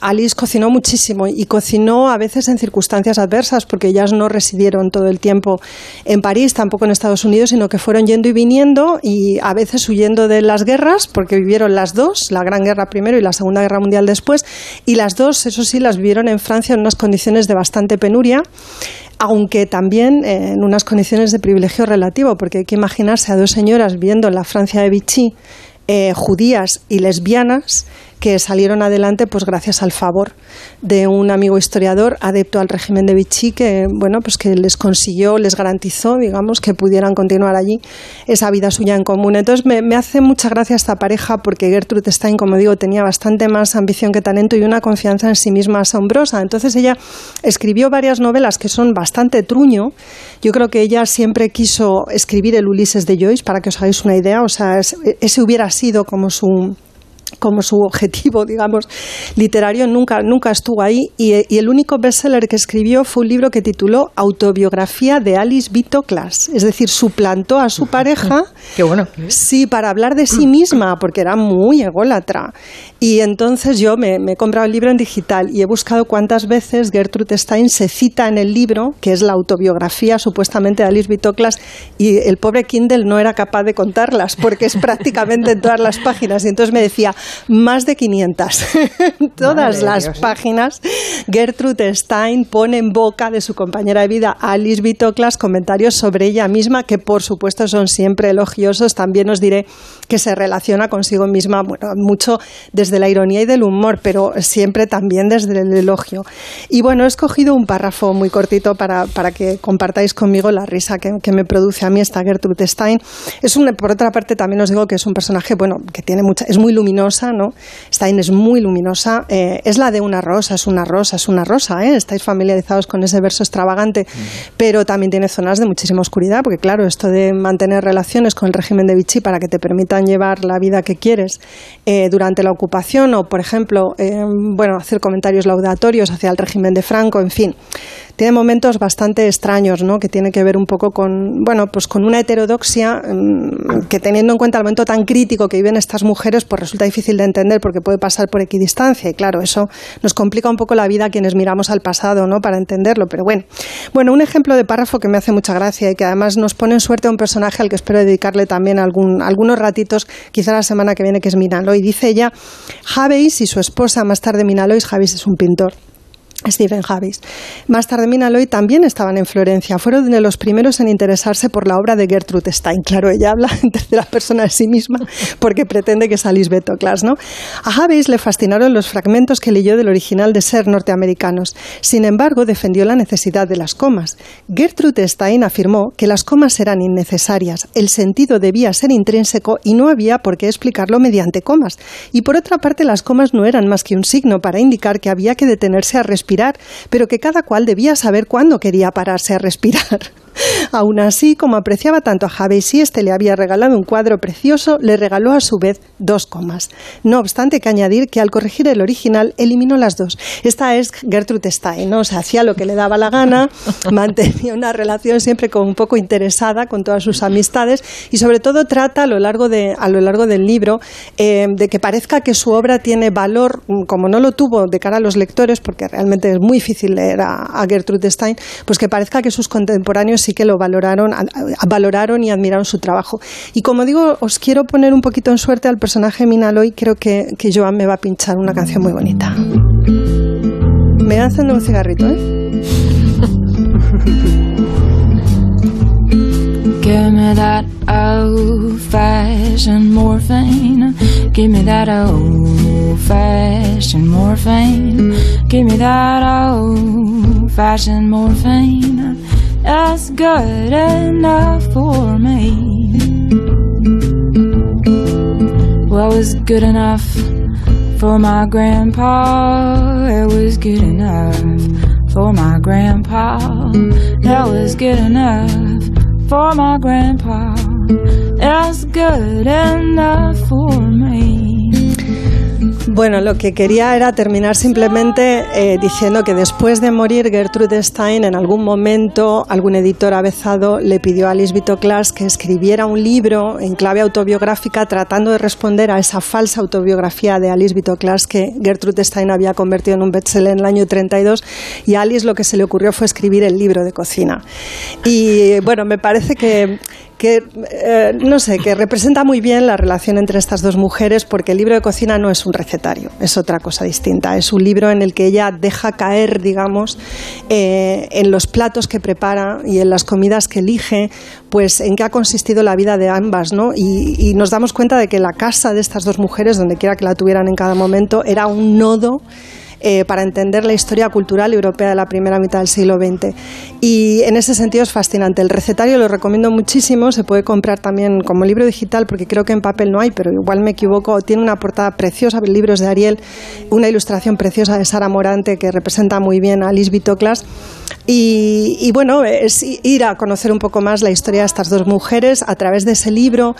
Alice cocinó muchísimo y cocinó a veces en circunstancias adversas, porque ellas no residieron todo el tiempo en París, tampoco en Estados Unidos, sino que fueron yendo y viniendo y a veces huyendo de las guerras, porque vivieron las dos, la Gran Guerra primero y la Segunda Guerra Mundial después, y las dos, eso sí, las vivieron en Francia en unas condiciones de bastante penuria aunque también eh, en unas condiciones de privilegio relativo, porque hay que imaginarse a dos señoras viviendo en la Francia de Vichy, eh, judías y lesbianas, que salieron adelante pues gracias al favor de un amigo historiador adepto al régimen de Vichy que bueno pues que les consiguió les garantizó digamos que pudieran continuar allí esa vida suya en común. Entonces me, me hace mucha gracia esta pareja porque Gertrude Stein como digo tenía bastante más ambición que talento y una confianza en sí misma asombrosa. Entonces ella escribió varias novelas que son bastante truño. Yo creo que ella siempre quiso escribir el Ulises de Joyce para que os hagáis una idea. O sea es- ese hubiera sido como su como su objetivo, digamos, literario, nunca, nunca estuvo ahí. Y, y el único bestseller que escribió fue un libro que tituló Autobiografía de Alice B. Toklas. Es decir, suplantó a su pareja. Qué bueno. Sí, para hablar de sí misma, porque era muy ególatra. Y entonces yo me, me he comprado el libro en digital y he buscado cuántas veces Gertrude Stein se cita en el libro, que es la autobiografía supuestamente de Alice B. Toklas, y el pobre Kindle no era capaz de contarlas, porque es prácticamente en todas las páginas. Y entonces me decía, más de 500. todas Madre las Dios. páginas, Gertrude Stein pone en boca de su compañera de vida, Alice B. Toklas, comentarios sobre ella misma, que por supuesto son siempre elogiosos. También os diré que se relaciona consigo misma bueno, mucho desde la ironía y del humor, pero siempre también desde el elogio. Y bueno, he escogido un párrafo muy cortito para, para que compartáis conmigo la risa que, que me produce a mí esta Gertrude Stein. Es un, por otra parte, también os digo que es un personaje, bueno, que tiene mucha, es muy luminosa, ¿no? Stein es muy luminosa, eh, es la de una rosa, es una rosa, es una rosa, ¿eh? Estáis familiarizados con ese verso extravagante, pero también tiene zonas de muchísima oscuridad, porque claro, esto de mantener relaciones con el régimen de Vichy para que te llevar la vida que quieres eh, durante la ocupación o, por ejemplo, eh, bueno, hacer comentarios laudatorios hacia el régimen de Franco, en fin. Tiene momentos bastante extraños, ¿no? Que tiene que ver un poco con, bueno, pues con una heterodoxia mm, que teniendo en cuenta el momento tan crítico que viven estas mujeres, pues resulta difícil de entender porque puede pasar por equidistancia y claro, eso nos complica un poco la vida a quienes miramos al pasado, ¿no? Para entenderlo, pero bueno. Bueno, un ejemplo de párrafo que me hace mucha gracia y que además nos pone en suerte a un personaje al que espero dedicarle también algún, algunos ratitos, quizá la semana que viene, que es Minaloy. Dice ella, Javeis y su esposa, más tarde Minalois, Javeis es un pintor. Stephen Harris. Más tarde Mina Loy también estaban en Florencia. Fueron de los primeros en interesarse por la obra de Gertrude Stein. Claro, ella habla en tercera persona de sí misma porque pretende que es Alice Class, ¿no? A Harris le fascinaron los fragmentos que leyó del original de ser norteamericanos. Sin embargo, defendió la necesidad de las comas. Gertrude Stein afirmó que las comas eran innecesarias, el sentido debía ser intrínseco y no había por qué explicarlo mediante comas. Y por otra parte, las comas no eran más que un signo para indicar que había que detenerse a respirar, pero que cada cual debía saber cuándo quería pararse a respirar. Aún así, como apreciaba tanto a Javes y este le había regalado un cuadro precioso, le regaló a su vez dos comas. No obstante, que añadir que al corregir el original eliminó las dos. Esta es Gertrude Stein, ¿no? O sea, hacía lo que le daba la gana, mantenía una relación siempre como un poco interesada con todas sus amistades y sobre todo trata a lo largo, de, a lo largo del libro eh, de que parezca que su obra tiene valor, como no lo tuvo de cara a los lectores, porque realmente es muy difícil leer a, a Gertrude Stein, pues que parezca que sus contemporáneos sí que lo valoraron, valoraron y admiraron su trabajo. Y como digo, os quiero poner un poquito en suerte al personaje Minaloy, creo que, que Joan me va a pinchar una canción muy bonita. Me voy encender un cigarrito, ¿eh? Give me that old fashioned morphine. Give me that old fashioned morphine. Give me that old fashioned morphine. That's good enough for me. Well, it was good enough for my grandpa. It was good enough for my grandpa. That was good enough for my grandpa. That's good enough for me. Bueno, lo que quería era terminar simplemente eh, diciendo que después de morir Gertrude Stein, en algún momento algún editor avezado le pidió a Alice Class que escribiera un libro en clave autobiográfica tratando de responder a esa falsa autobiografía de Alice Class que Gertrude Stein había convertido en un bestseller en el año 32 y a Alice lo que se le ocurrió fue escribir el libro de cocina. Y bueno, me parece que que eh, no sé, que representa muy bien la relación entre estas dos mujeres, porque el libro de cocina no es un recetario, es otra cosa distinta. Es un libro en el que ella deja caer, digamos, eh, en los platos que prepara y en las comidas que elige, pues en qué ha consistido la vida de ambas, ¿no? Y, nos damos cuenta de que la casa de estas dos mujeres, donde quiera que la tuvieran en cada momento, era un nodo eh, para entender la historia cultural europea de la primera mitad del siglo XX. Y en ese sentido es fascinante. El recetario lo recomiendo muchísimo, se puede comprar también como libro digital, porque creo que en papel no hay, pero igual me equivoco. Tiene una portada preciosa, libros de Ariel, una ilustración preciosa de Sara Morante que representa muy bien a Liz Vitoclas. Y, y, bueno, es ir a conocer un poco más la historia de estas dos mujeres a través de ese libro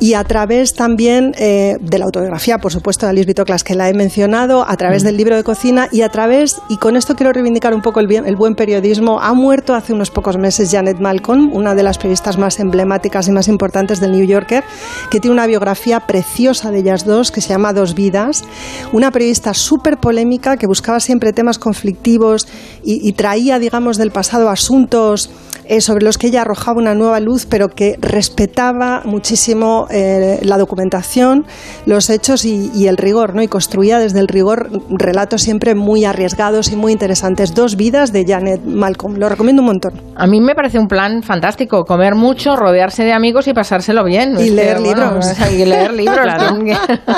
y a través también eh, de la autobiografía, por supuesto, de Alice Vitoclas, que la he mencionado, a través del libro de cocina y a través, y con esto quiero reivindicar un poco el, bien, el buen periodismo, ha muerto hace unos pocos meses Janet Malcolm, una de las periodistas más emblemáticas y más importantes del New Yorker, que tiene una biografía preciosa de ellas dos que se llama Dos Vidas, una periodista súper polémica que buscaba siempre temas conflictivos y, y traía, digamos, del pasado asuntos eh, sobre los que ella arrojaba una nueva luz, pero que respetaba muchísimo eh, la documentación, los hechos y, el rigor, ¿no? Y construía desde el rigor relatos siempre muy arriesgados y muy interesantes. Dos vidas de Janet Malcolm. Lo recomiendo un montón. A mí me parece un plan fantástico. Comer mucho, rodearse de amigos y pasárselo bien. Y leer libros. y leer libros.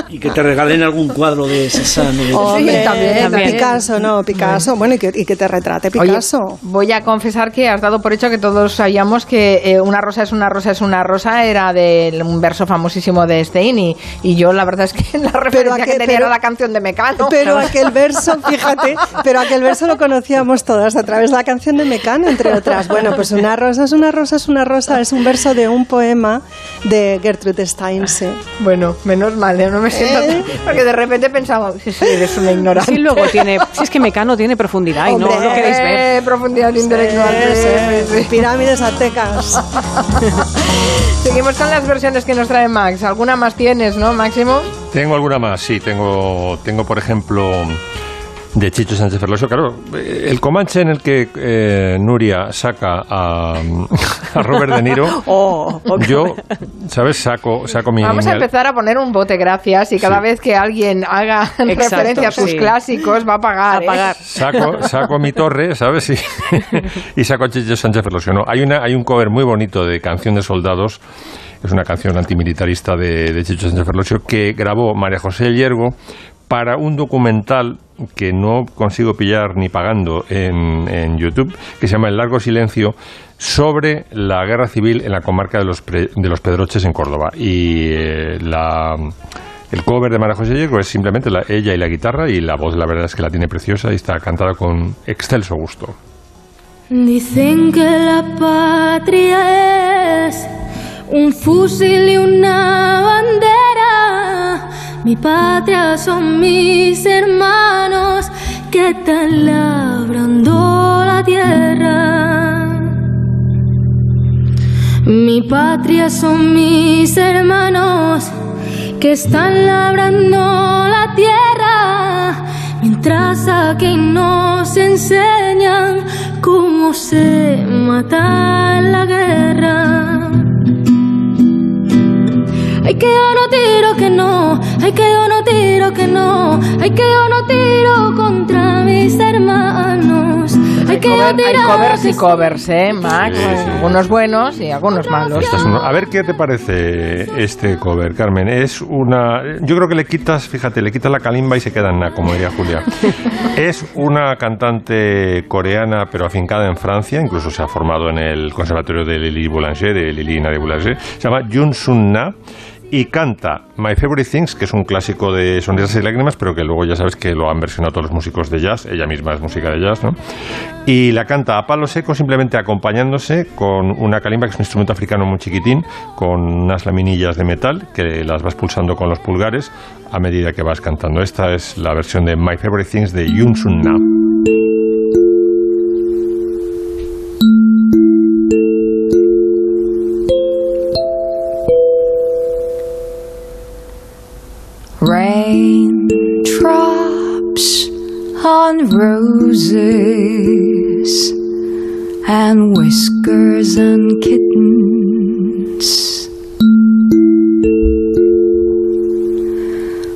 y que te regalen algún cuadro de Cézanne. sí, también, Picasso, no, Picasso. Bueno, y que, y que te retrate Picasso. voy a confesar que has dado por hecho que todos sabíamos que eh, una rosa es una rosa es una rosa era de un verso famosísimo de Stein y, y yo la verdad es que la referencia que, tenía era la canción de Mecano. Pero aquel verso, fíjate, pero aquel verso lo conocíamos todas a través de la canción de Mecano, entre otras. Bueno, pues una rosa es una rosa es una rosa es un verso de un poema de Gertrude Stein. Bueno, menos mal, no me siento ¿Eh? porque de repente pensaba, sí, sí, eres una ignorante. Sí, luego tiene, si es que Mecano tiene profundidad y no lo queréis ver. profundidad intelectual. Sí, Pirámides aztecas. Seguimos con las versiones que nos trae Max. ¿Alguna más tienes, no, Máximo? Tengo alguna más, sí. Tengo, tengo por ejemplo, de Chicho Sánchez Ferlosio. Claro, eh, el Comanche en el que eh, Nuria saca a, a Robert De Niro, Oh, yo, ¿sabes? Saco, saco mi... Vamos a empezar a poner un bote gracias y cada Sí. vez que alguien haga Exacto, referencia a sus sí. clásicos va a pagar. A ¿eh? pagar. Saco, saco mi torre, ¿sabes? Y, y saco a Chicho Sánchez Ferlosio. No, hay, una, hay un cover muy bonito de Canción de Soldados, es una canción antimilitarista de, de Chicho Sánchez Ferlosio, que grabó María José Yergo para un documental que no consigo pillar ni pagando en, en YouTube, que se llama El largo silencio, sobre la guerra civil en la comarca de los, de los Pedroches en Córdoba. Y eh, la... El cover de María José Yergo es simplemente la- ella y la guitarra y la voz la verdad es que la tiene preciosa y está cantada con excelso gusto. Dicen que la patria es un fusil y una bandera. Mi patria son mis hermanos que están labrando la tierra. Mi patria son mis hermanos que están labrando la tierra, mientras aquí nos enseñan cómo se mata en la guerra. Ay que yo no tiro que no, ay que yo no tiro que no, ay que yo no tiro contra mis hermanos. Ay que yo Cover- hay covers que y covers, ¿eh, Max? Sí, sí. Algunos buenos y algunos malos. Este es uno- A ver qué te parece este cover, Carmen. Es una. Yo creo que le quitas, fíjate, le quitas la calimba y se queda en nada, como diría Julia. Es una cantante coreana, pero afincada en Francia, incluso se ha formado en el conservatorio de Lili Boulanger, de Lili Nadia Boulanger. Se llama Jun Sun Na. Y canta My Favorite Things, que es un clásico de sonrisas y lágrimas, pero que luego ya sabes que lo han versionado todos los músicos de jazz. Ella misma es música de jazz, ¿no? Y la canta a palo seco, simplemente acompañándose con una calimba, que es un instrumento africano muy chiquitín, con unas laminillas de metal que las vas pulsando con los pulgares a medida que vas cantando. Esta es la versión de My Favorite Things de Yoon Sun Na. On roses and whiskers and kittens.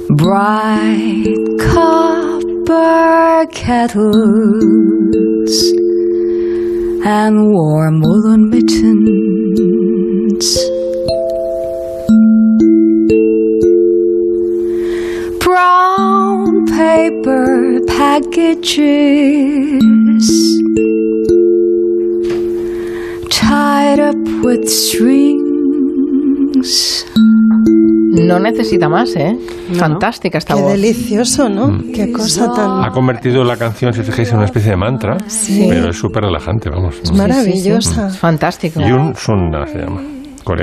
Bright copper kettles and warm woolen mittens. brown paper packages tied up with strings. No necesita más, ¿eh? Fantástica esta Qué voz. delicioso, ¿no? Qué cosa tan... Ha convertido la canción, si fijáis, en una especie de mantra, Sí. pero es súper relajante, vamos. Es maravillosa. Fantástico. Yoon Sun Na se llama,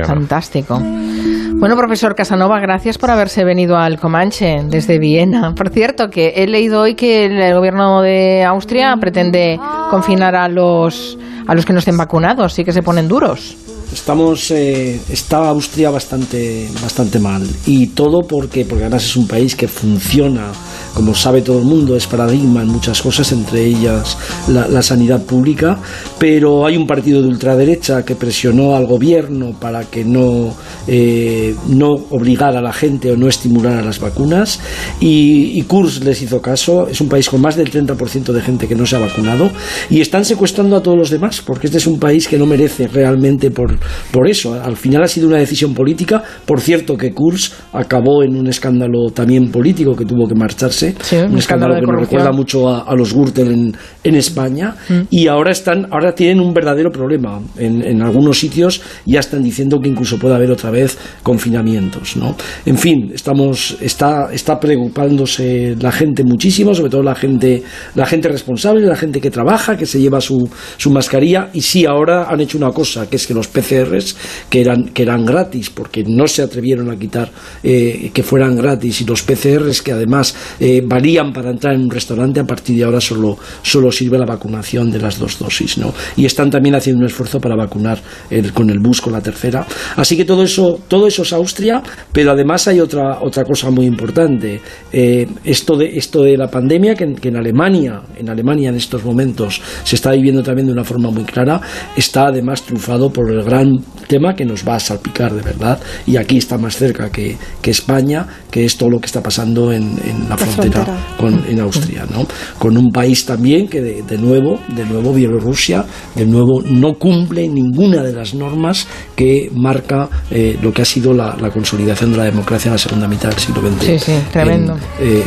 Fantástico. Bueno, profesor Casanova, gracias por haberse venido al Comanche desde Viena. Por cierto, que he leído hoy que el gobierno de Austria pretende confinar a los a los que no estén vacunados y que se ponen duros. Estamos, eh, está Austria bastante, bastante mal. Y todo porque, porque además es un país que funciona, como sabe todo el mundo, es paradigma en muchas cosas, entre ellas la, sanidad pública, pero hay un partido de ultraderecha que presionó al gobierno para que no, eh, no obligara a la gente o no estimulara las vacunas. Y, y Kurz les hizo caso, es un país con más del 30% de gente que no se ha vacunado. Y están secuestrando a todos los demás porque este es un país que no merece realmente por, por eso. Al final ha sido una decisión política. Por cierto, que Kurz acabó en un escándalo también político que tuvo que marcharse. un un escándalo que nos recuerda mucho a, a los Gürtel en, en España. Y ahora están, ahora tienen un verdadero problema. En, en algunos sitios ya están diciendo que incluso puede haber otra vez confinamientos. ¿no? En fin, estamos, está, está preocupándose la gente muchísimo, sobre todo la gente, la gente responsable, la gente que trabaja, que se lleva su, su mascarilla. Y sí, ahora han hecho una cosa, que es que los PCRs PCRs que eran, que eran gratis, porque no se atrevieron a quitar eh, que fueran gratis, y los PCRs que además eh, valían para entrar en un restaurante, a partir de ahora solo, solo sirve la vacunación de las dos dosis. ¿no? Y están también haciendo un esfuerzo para vacunar el- con el bus, con la tercera. Así que todo eso, todo eso es Austria, pero además hay otra, otra cosa muy importante. Eh, esto, de, esto de la pandemia, que en, Alemania, en Alemania en estos momentos se está viviendo también de una forma muy clara, está además trufado por el gran tema que nos va a salpicar de verdad, y aquí está más cerca que, que España, que es todo lo que está pasando en, en la, frontera, frontera. con, en Austria, ¿no? Con un país también que de, de nuevo, de nuevo Bielorrusia, de nuevo no cumple ninguna de las normas que marca eh, lo que ha sido la, la consolidación de la democracia en la segunda mitad del siglo XX. Sí, sí, tremendo. en, eh,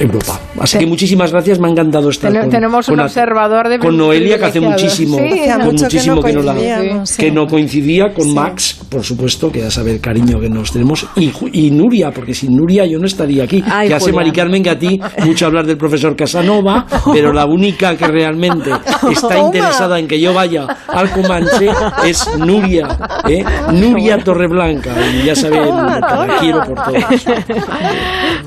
Europa. Así que muchísimas gracias, me ha encantado estar Ten- con, tenemos un con- observador de con Noelia que hace muchísimo, Sí, con mucho que muchísimo no que no, la- coincidíamos, que sí. no coincidía con Max, por supuesto, que ya sabe el cariño que nos tenemos, y, y Nuria, porque sin Nuria yo no estaría aquí. Ay, que hace. Mari Carmen que a ti mucho hablar del profesor Casanova, pero la única que realmente está interesada en que yo vaya al Comanche es Nuria, ¿eh? Nuria Torreblanca, y ya saben que la quiero por todo.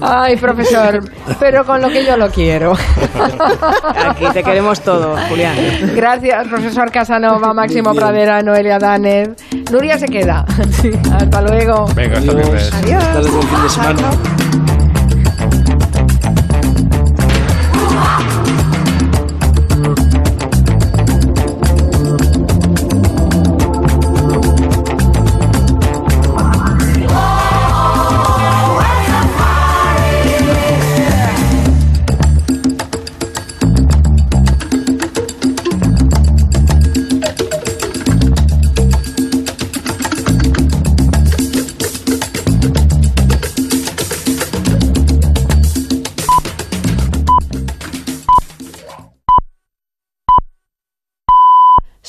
Ay, profesor, pero con lo que yo lo quiero. Aquí te queremos todo, Julián. Gracias, profesor Casanova, Máximo bien. Pradera, Noelia Danez. Nuria se queda. Hasta luego. Venga, hasta viernes. Adiós. Hasta luego, fin de semana.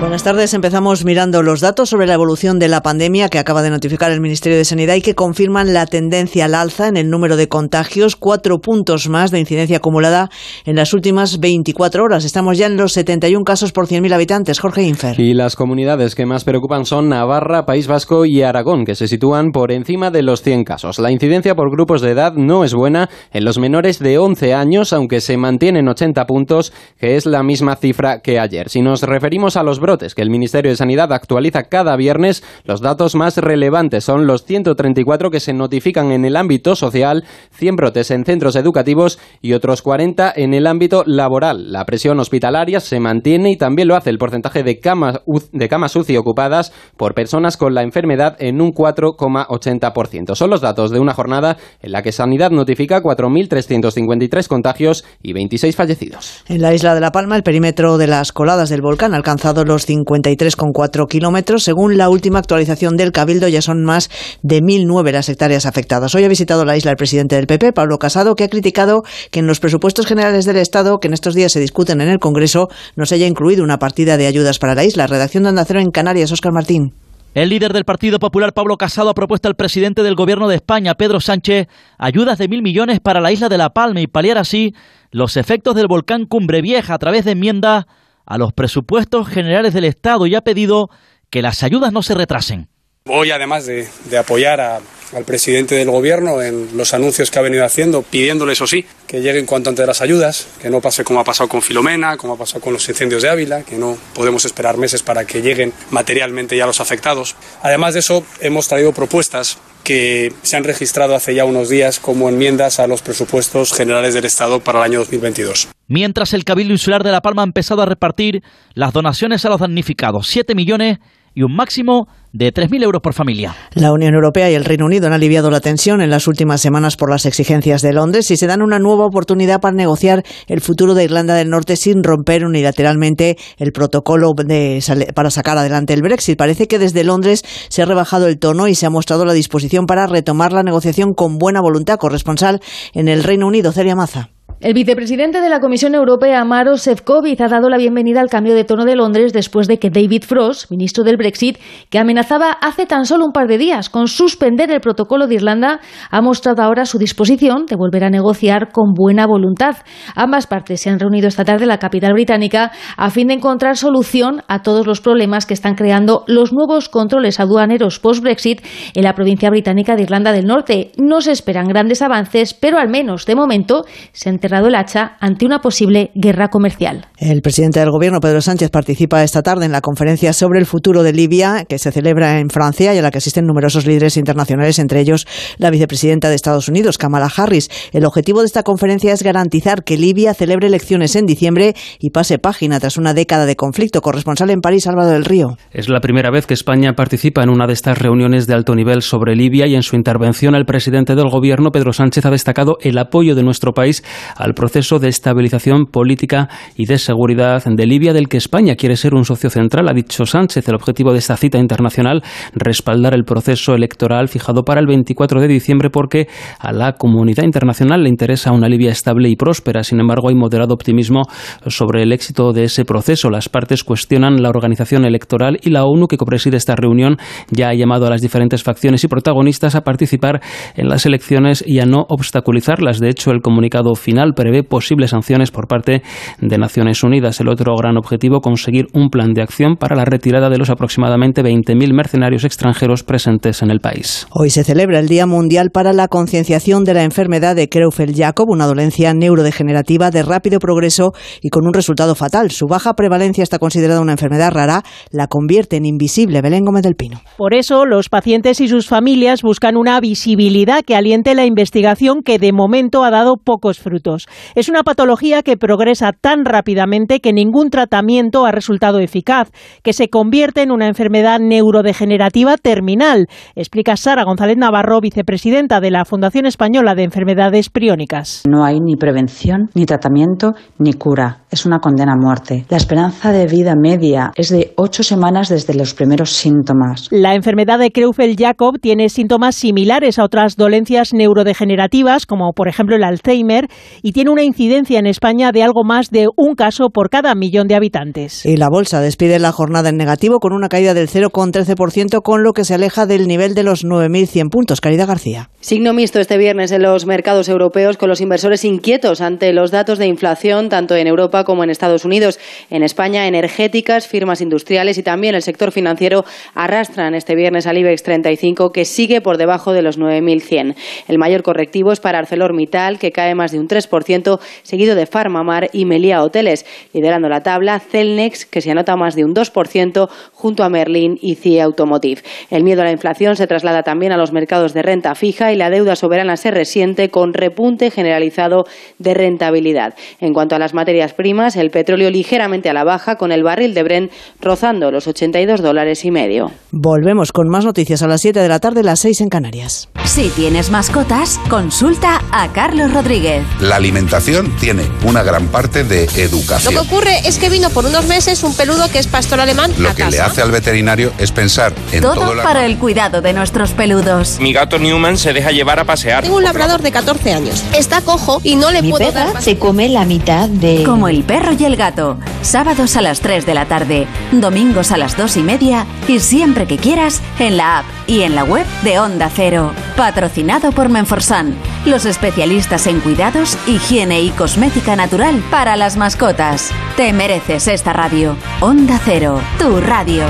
Buenas tardes. Empezamos mirando los datos sobre la evolución de la pandemia que acaba de notificar el Ministerio de Sanidad y que confirman la tendencia al alza en el número de contagios, cuatro puntos más de incidencia acumulada en las últimas 24 horas. Estamos ya en los 71 casos por 100.000 habitantes. Jorge Infer. Y las comunidades que más preocupan son Navarra, País Vasco y Aragón, que se sitúan por encima de los 100 casos. La incidencia por grupos de edad no es buena en los menores de 11 años, aunque se mantiene en 80 puntos, que es la misma cifra que ayer. Si nos referimos a los brotes que el Ministerio de Sanidad actualiza cada viernes, los datos más relevantes son los 134 que se notifican en el ámbito social, 100 brotes en centros educativos y otros 40 en el ámbito laboral. La presión hospitalaria se mantiene y también lo hace el porcentaje de camas, de camas UCI ocupadas por personas con la enfermedad en un 4,80%. Son los datos de una jornada en la que Sanidad notifica 4.353 contagios y 26 fallecidos. En la isla de La Palma, el perímetro de las coladas del volcán ha alcanzado los 53,4 kilómetros. Según la última actualización del Cabildo, ya son más de 1.009 las hectáreas afectadas. Hoy ha visitado la isla el presidente del PP, Pablo Casado, que ha criticado que en los presupuestos generales del Estado, que en estos días se discuten en el Congreso, no se haya incluido una partida de ayudas para la isla. Redacción de Onda Cero en Canarias, Óscar Martín. El líder del Partido Popular, Pablo Casado, ha propuesto al presidente del Gobierno de España, Pedro Sánchez, ayudas de mil millones para la isla de La Palma y paliar así los efectos del volcán Cumbre Vieja a través de enmiendas a los presupuestos generales del Estado y ha pedido que las ayudas no se retrasen. Hoy, además de, apoyar al presidente del gobierno en los anuncios que ha venido haciendo, pidiéndole, eso sí, que lleguen cuanto antes las ayudas, que no pase como ha pasado con Filomena, como ha pasado con los incendios de Ávila, que no podemos esperar meses para que lleguen materialmente ya los afectados. Además de eso, hemos traído propuestas que se han registrado hace ya unos días como enmiendas a los presupuestos generales del Estado para el año 2022. Mientras el Cabildo Insular de La Palma ha empezado a repartir las donaciones a los damnificados, 7 millones y un máximo de 3.000 euros por familia. La Unión Europea y el Reino Unido han aliviado la tensión en las últimas semanas por las exigencias de Londres y se dan una nueva oportunidad para negociar el futuro de Irlanda del Norte sin romper unilateralmente el protocolo de para sacar adelante el Brexit. Parece que desde Londres se ha rebajado el tono y se ha mostrado la disposición para retomar la negociación con buena voluntad. Corresponsal en el Reino Unido, Celia Maza. El vicepresidente de la Comisión Europea, Maros Sefcovic, ha dado la bienvenida al cambio de tono de Londres después de que David Frost, ministro del Brexit, que amenazaba hace tan solo un par de días con suspender el protocolo de Irlanda, ha mostrado ahora su disposición de volver a negociar con buena voluntad. Ambas partes se han reunido esta tarde en la capital británica a fin de encontrar solución a todos los problemas que están creando los nuevos controles aduaneros post-Brexit en la provincia británica de Irlanda del Norte. No se esperan grandes avances, pero al menos de momento se ha el hacha ante una posible guerra comercial. El presidente del gobierno, Pedro Sánchez, participa esta tarde en la conferencia sobre el futuro de Libia, que se celebra en Francia y a la que asisten numerosos líderes internacionales, entre ellos la vicepresidenta de Estados Unidos, Kamala Harris. El objetivo de esta conferencia es garantizar que Libia celebre elecciones en diciembre y pase página tras una década de conflicto. Corresponsal en París, Álvaro del Río. Es la primera vez que España participa en una de estas reuniones de alto nivel sobre Libia y en su intervención el presidente del gobierno, Pedro Sánchez, ha destacado el apoyo de nuestro país al proceso de estabilización política y de seguridad de Libia, del que España quiere ser un socio central. Ha dicho Sánchez, el objetivo de esta cita internacional, respaldar el proceso electoral fijado para el 24 de diciembre porque a la comunidad internacional le interesa una Libia estable y próspera. Sin embargo, hay moderado optimismo sobre el éxito de ese proceso. Las partes cuestionan la organización electoral y la ONU, que copreside esta reunión, ya ha llamado a las diferentes facciones y protagonistas a participar en las elecciones y a no obstaculizarlas. De hecho, el comunicado final prevé posibles sanciones por parte de Naciones Unidas. El otro gran objetivo, conseguir un plan de acción para la retirada de los aproximadamente 20.000 mercenarios extranjeros presentes en el país. Hoy se celebra el Día Mundial para la concienciación de la enfermedad de Creutzfeldt-Jakob, una dolencia neurodegenerativa de rápido progreso y con un resultado fatal. Su baja prevalencia está considerada una enfermedad rara, la convierte en invisible. Belén Gómez del Pino. Por eso, los pacientes y sus familias buscan una visibilidad que aliente la investigación que de momento ha dado pocos frutos. Es una patología que progresa tan rápidamente que ningún tratamiento ha resultado eficaz, que se convierte en una enfermedad neurodegenerativa terminal, explica Sara González Navarro, vicepresidenta de la Fundación Española de Enfermedades Priónicas. No hay ni prevención, ni tratamiento, ni cura. Es una condena a muerte. La esperanza de vida media es de ocho semanas desde los primeros síntomas. La enfermedad de Creutzfeldt-Jakob tiene síntomas similares a otras dolencias neurodegenerativas, como por ejemplo el Alzheimer, y tiene una incidencia en España de algo más de un caso por cada millón de habitantes. Y la bolsa despide la jornada en negativo con una caída del 0,13%, con lo que se aleja del nivel de los 9.100 puntos. Caridad García. Signo mixto este viernes en los mercados europeos, con los inversores inquietos ante los datos de inflación, tanto en Europa como en Estados Unidos. En España, energéticas, firmas industriales y también el sector financiero arrastran este viernes al IBEX 35, que sigue por debajo de los 9.100. El mayor correctivo es para ArcelorMittal, que cae más de un 3%, seguido de Farmamar y Melia Hoteles. Liderando la tabla, Celnex, que se anota más de un 2%, junto a Merlin y CIE Automotive. El miedo a la inflación se traslada también a los mercados de renta fija y la deuda soberana se resiente con repunte generalizado de rentabilidad. En cuanto a las materias primas, el petróleo ligeramente a la baja, con el barril de Brent rozando los 82 dólares y medio. Volvemos con más noticias a las 7 de la tarde, las 6 en Canarias. Si tienes mascotas, consulta a Carlos Rodríguez. La alimentación tiene una gran parte de Lo educación. que ocurre es que vino por unos meses un peludo que es pastor alemán Lo a que casa. le hace al veterinario es pensar en Todo, todo, la- para el cuidado de nuestros peludos. Mi gato Newman se deja llevar a pasear. Tengo un labrador de 14 años. Está cojo y no le puedo dar se come la mitad de... Como el perro y el gato. Sábados a las 3 de la tarde, domingos a las 2 y media y siempre que quieras en la app y en la web de Onda Cero. Patrocinado por Menforsan, los especialistas en cuidados, higiene y cosmética natural para las mascotas. Te mereces esta radio. Onda Cero, tu radio.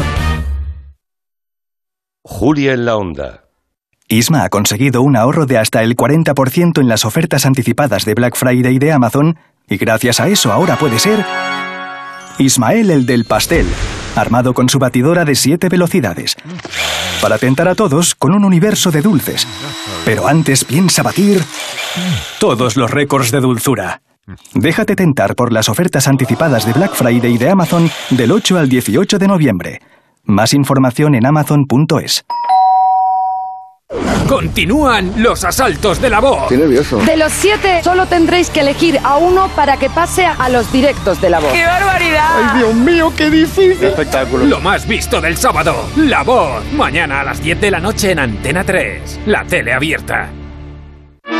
Julia en la onda. Isma ha conseguido un ahorro de hasta el 40% en las ofertas anticipadas de Black Friday de Amazon y gracias a eso ahora puede ser Ismael el del pastel, armado con su batidora de 7 velocidades, para tentar a todos con un universo de dulces. Pero antes piensa batir todos los récords de dulzura. Déjate tentar por las ofertas anticipadas de Black Friday de Amazon del 8 al 18 de noviembre. Más información en amazon.es. Continúan los asaltos de la voz. nervioso. De los siete, solo tendréis que elegir a uno para que pase a los directos de la voz. ¡Qué barbaridad! ¡Ay, Dios mío, qué difícil! espectáculo! Lo más visto del sábado. La voz. Mañana a las 10 de la noche en Antena 3. La tele abierta.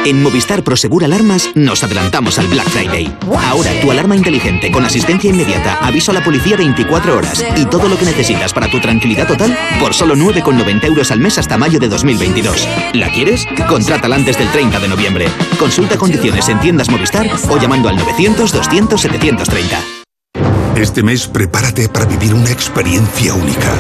En Movistar Prosegur Alarmas nos adelantamos al Black Friday. Ahora tu alarma inteligente con asistencia inmediata, aviso a la policía 24 horas y todo lo que necesitas para tu tranquilidad total por solo 9,90 euros al mes hasta mayo de 2022. ¿La quieres? Contrátala antes del 30 de noviembre. Consulta condiciones en tiendas Movistar o llamando al 900 200 730. Este mes prepárate para vivir una experiencia única.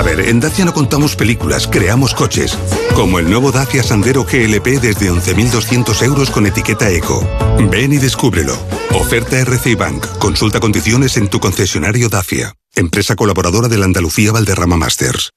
A ver, en Dacia no contamos películas, creamos coches. Como el nuevo Dacia Sandero GLP desde 11.200 euros con etiqueta Eco. Ven y descúbrelo. Oferta RCI Bank. Consulta condiciones en tu concesionario Dacia. Empresa colaboradora de la Andalucía Valderrama Masters.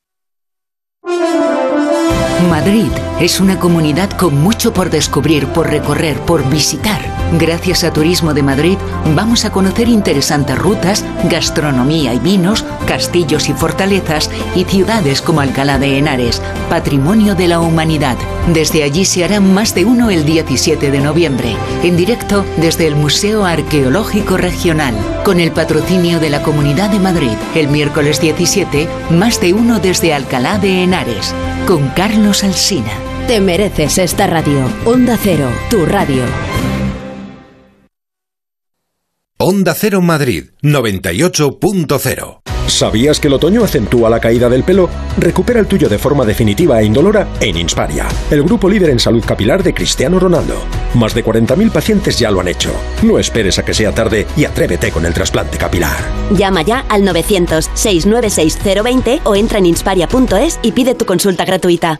Madrid es una comunidad con mucho por descubrir, por recorrer, por visitar. Gracias a Turismo de Madrid vamos a conocer interesantes rutas, gastronomía y vinos, castillos y fortalezas y ciudades como Alcalá de Henares, patrimonio de la humanidad. Desde allí se hará más de uno el 17 de noviembre, en directo desde el Museo Arqueológico Regional, con el patrocinio de la Comunidad de Madrid. El miércoles 17, más de uno desde Alcalá de Henares, con Carlos Alsina. Te mereces esta radio. Onda Cero, tu radio. Onda Cero Madrid 98.0. ¿Sabías que el otoño acentúa la caída del pelo? Recupera el tuyo de forma definitiva e indolora en Insparia, el grupo líder en salud capilar de Cristiano Ronaldo. Más de 40.000 pacientes ya lo han hecho. No esperes a que sea tarde y atrévete con el trasplante capilar. Llama ya al 900-696-020 o entra en insparia.es y pide tu consulta gratuita.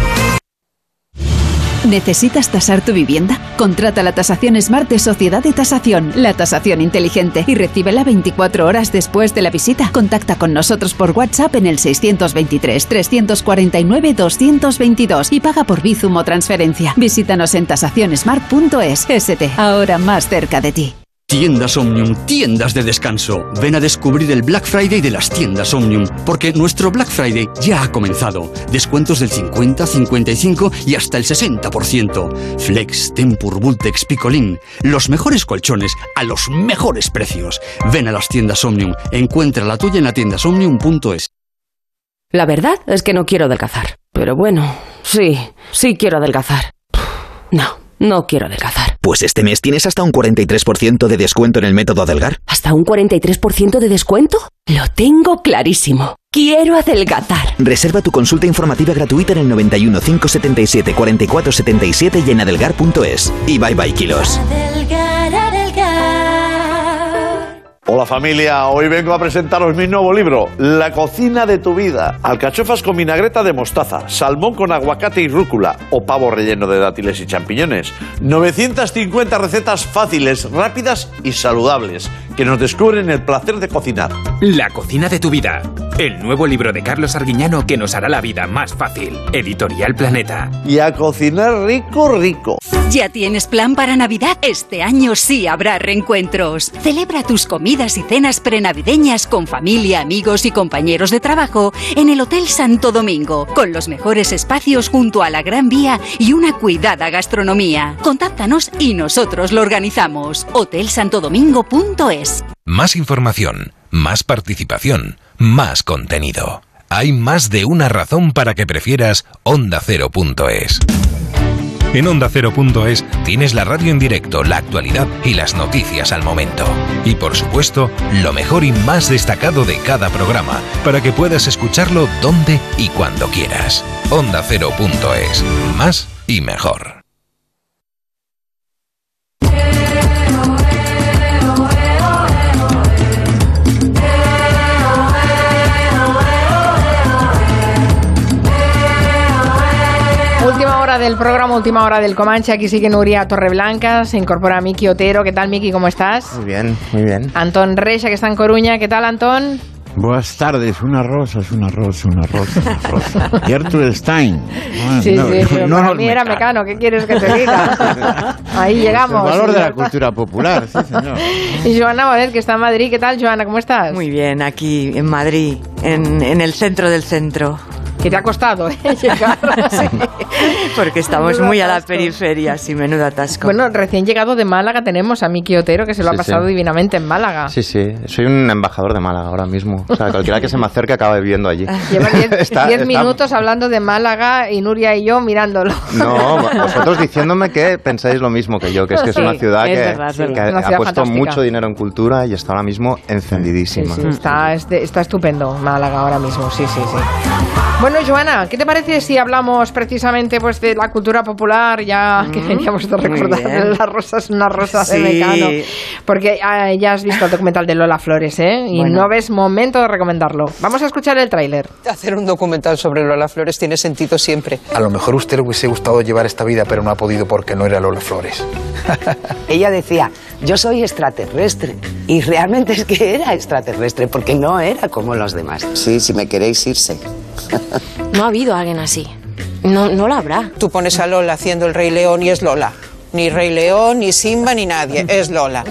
¿Necesitas tasar tu vivienda? Contrata la tasación Smart de Sociedad de Tasación, la tasación inteligente, y recíbela 24 horas después de la visita. Contacta con nosotros por WhatsApp en el 623-349-222 y paga por Bizum o transferencia. Visítanos en tasacionsmart.es. ST, ahora más cerca de ti. Tiendas Omnium, tiendas de descanso. Ven a descubrir el Black Friday de las tiendas Omnium, porque nuestro Black Friday ya ha comenzado. Descuentos del 50, 55 y hasta el 60%. Flex, Tempur, Vultex, Picolín. Los mejores colchones a los mejores precios. Ven a las tiendas Omnium. Encuentra la tuya en la tiendasomnium.es. La verdad es que no quiero adelgazar. Pero bueno, sí, sí quiero adelgazar. No, no quiero adelgazar. Pues este mes tienes hasta un 43% de descuento en el método Adelgar. ¿Hasta un 43% de descuento? Lo tengo clarísimo. Quiero adelgazar. Reserva tu consulta informativa gratuita en el 91 577 44 77 y en adelgar.es. Y bye bye kilos. Hola familia, hoy vengo a presentaros mi nuevo libro, La cocina de tu vida. Alcachofas con vinagreta de mostaza, salmón con aguacate y rúcula o pavo relleno de dátiles y champiñones. 950 recetas fáciles, rápidas y saludables que nos descubren el placer de cocinar. La cocina de tu vida. El nuevo libro de Carlos Arguiñano que nos hará la vida más fácil. Editorial Planeta. Y a cocinar rico, rico. ¿Ya tienes plan para Navidad? Este año sí habrá reencuentros. Celebra tus comidas y cenas prenavideñas con familia, amigos y compañeros de trabajo en el Hotel Santo Domingo, con los mejores espacios junto a la Gran Vía y una cuidada gastronomía. Contáctanos y nosotros lo organizamos. hotelsantodomingo.es Más información, más participación, más contenido. Hay más de una razón para que prefieras ondacero.es. En ondacero.es tienes la radio en directo, la actualidad y las noticias al momento. Y por supuesto, lo mejor y más destacado de cada programa, para que puedas escucharlo donde y cuando quieras. Ondacero.es. Más y mejor. Del programa, última hora del Comanche. Aquí sigue Nuria Torreblanca, se incorpora Miki Otero. ¿Qué tal, Miki? ¿Cómo estás? Muy bien, muy bien. Antón Reixa, que está en Coruña. ¿Qué tal, Antón? Buenas tardes, una rosa, es una rosa, una rosa, una rosa. Gertrude Stein. Bueno, Sí, no, sí, pero no para mí era mecano. mecano, ¿qué quieres que te diga? Ahí llegamos. El valor de la cultura popular, sí, señor. Y Joana Bonet, que está en Madrid. ¿Qué tal, Joana? ¿Cómo estás? Muy bien, aquí en Madrid, en, en el centro del centro. Que te ha costado ¿eh? llegar. Porque estamos Menudo muy a la atasco. periferia, sí, menudo atasco. Bueno, recién llegado de Málaga tenemos a Miki Otero, que se lo ha Sí, pasado sí. divinamente en Málaga. Sí, sí, soy un embajador de Málaga ahora mismo. O sea, cualquiera que se me acerque acaba viviendo allí. Lleva 10 Está- 10 está- minutos hablando de Málaga y Nuria y yo mirándolo. No, vosotros diciéndome que pensáis lo mismo que yo, que es que es Sí, una ciudad es que, verdad, que verdad. Una ha ciudad puesto fantástica. mucho dinero en cultura y está ahora mismo encendidísima. Sí, está, este- está estupendo Málaga ahora mismo, sí, sí, sí. Bueno, Joana, ¿qué te parece si hablamos precisamente pues de la cultura popular, ya que veníamos de muy recordar las rosas, una rosa Sí. de Mecano? Porque ah, ya has visto el documental de Lola Flores, ¿eh? Y Bueno. no ves momento de recomendarlo. Vamos a escuchar el tráiler. Hacer un documental sobre Lola Flores tiene sentido siempre. A lo mejor a usted le hubiese gustado llevar esta vida, pero no ha podido porque no era Lola Flores. Ella decía, yo soy extraterrestre. Y realmente es que era extraterrestre, porque no era como los demás. Sí, si me queréis irse. No ha habido alguien así. No, no la habrá. Tú pones a Lola haciendo el Rey León y es Lola. Ni Rey León, ni Simba, ni nadie. Es Lola.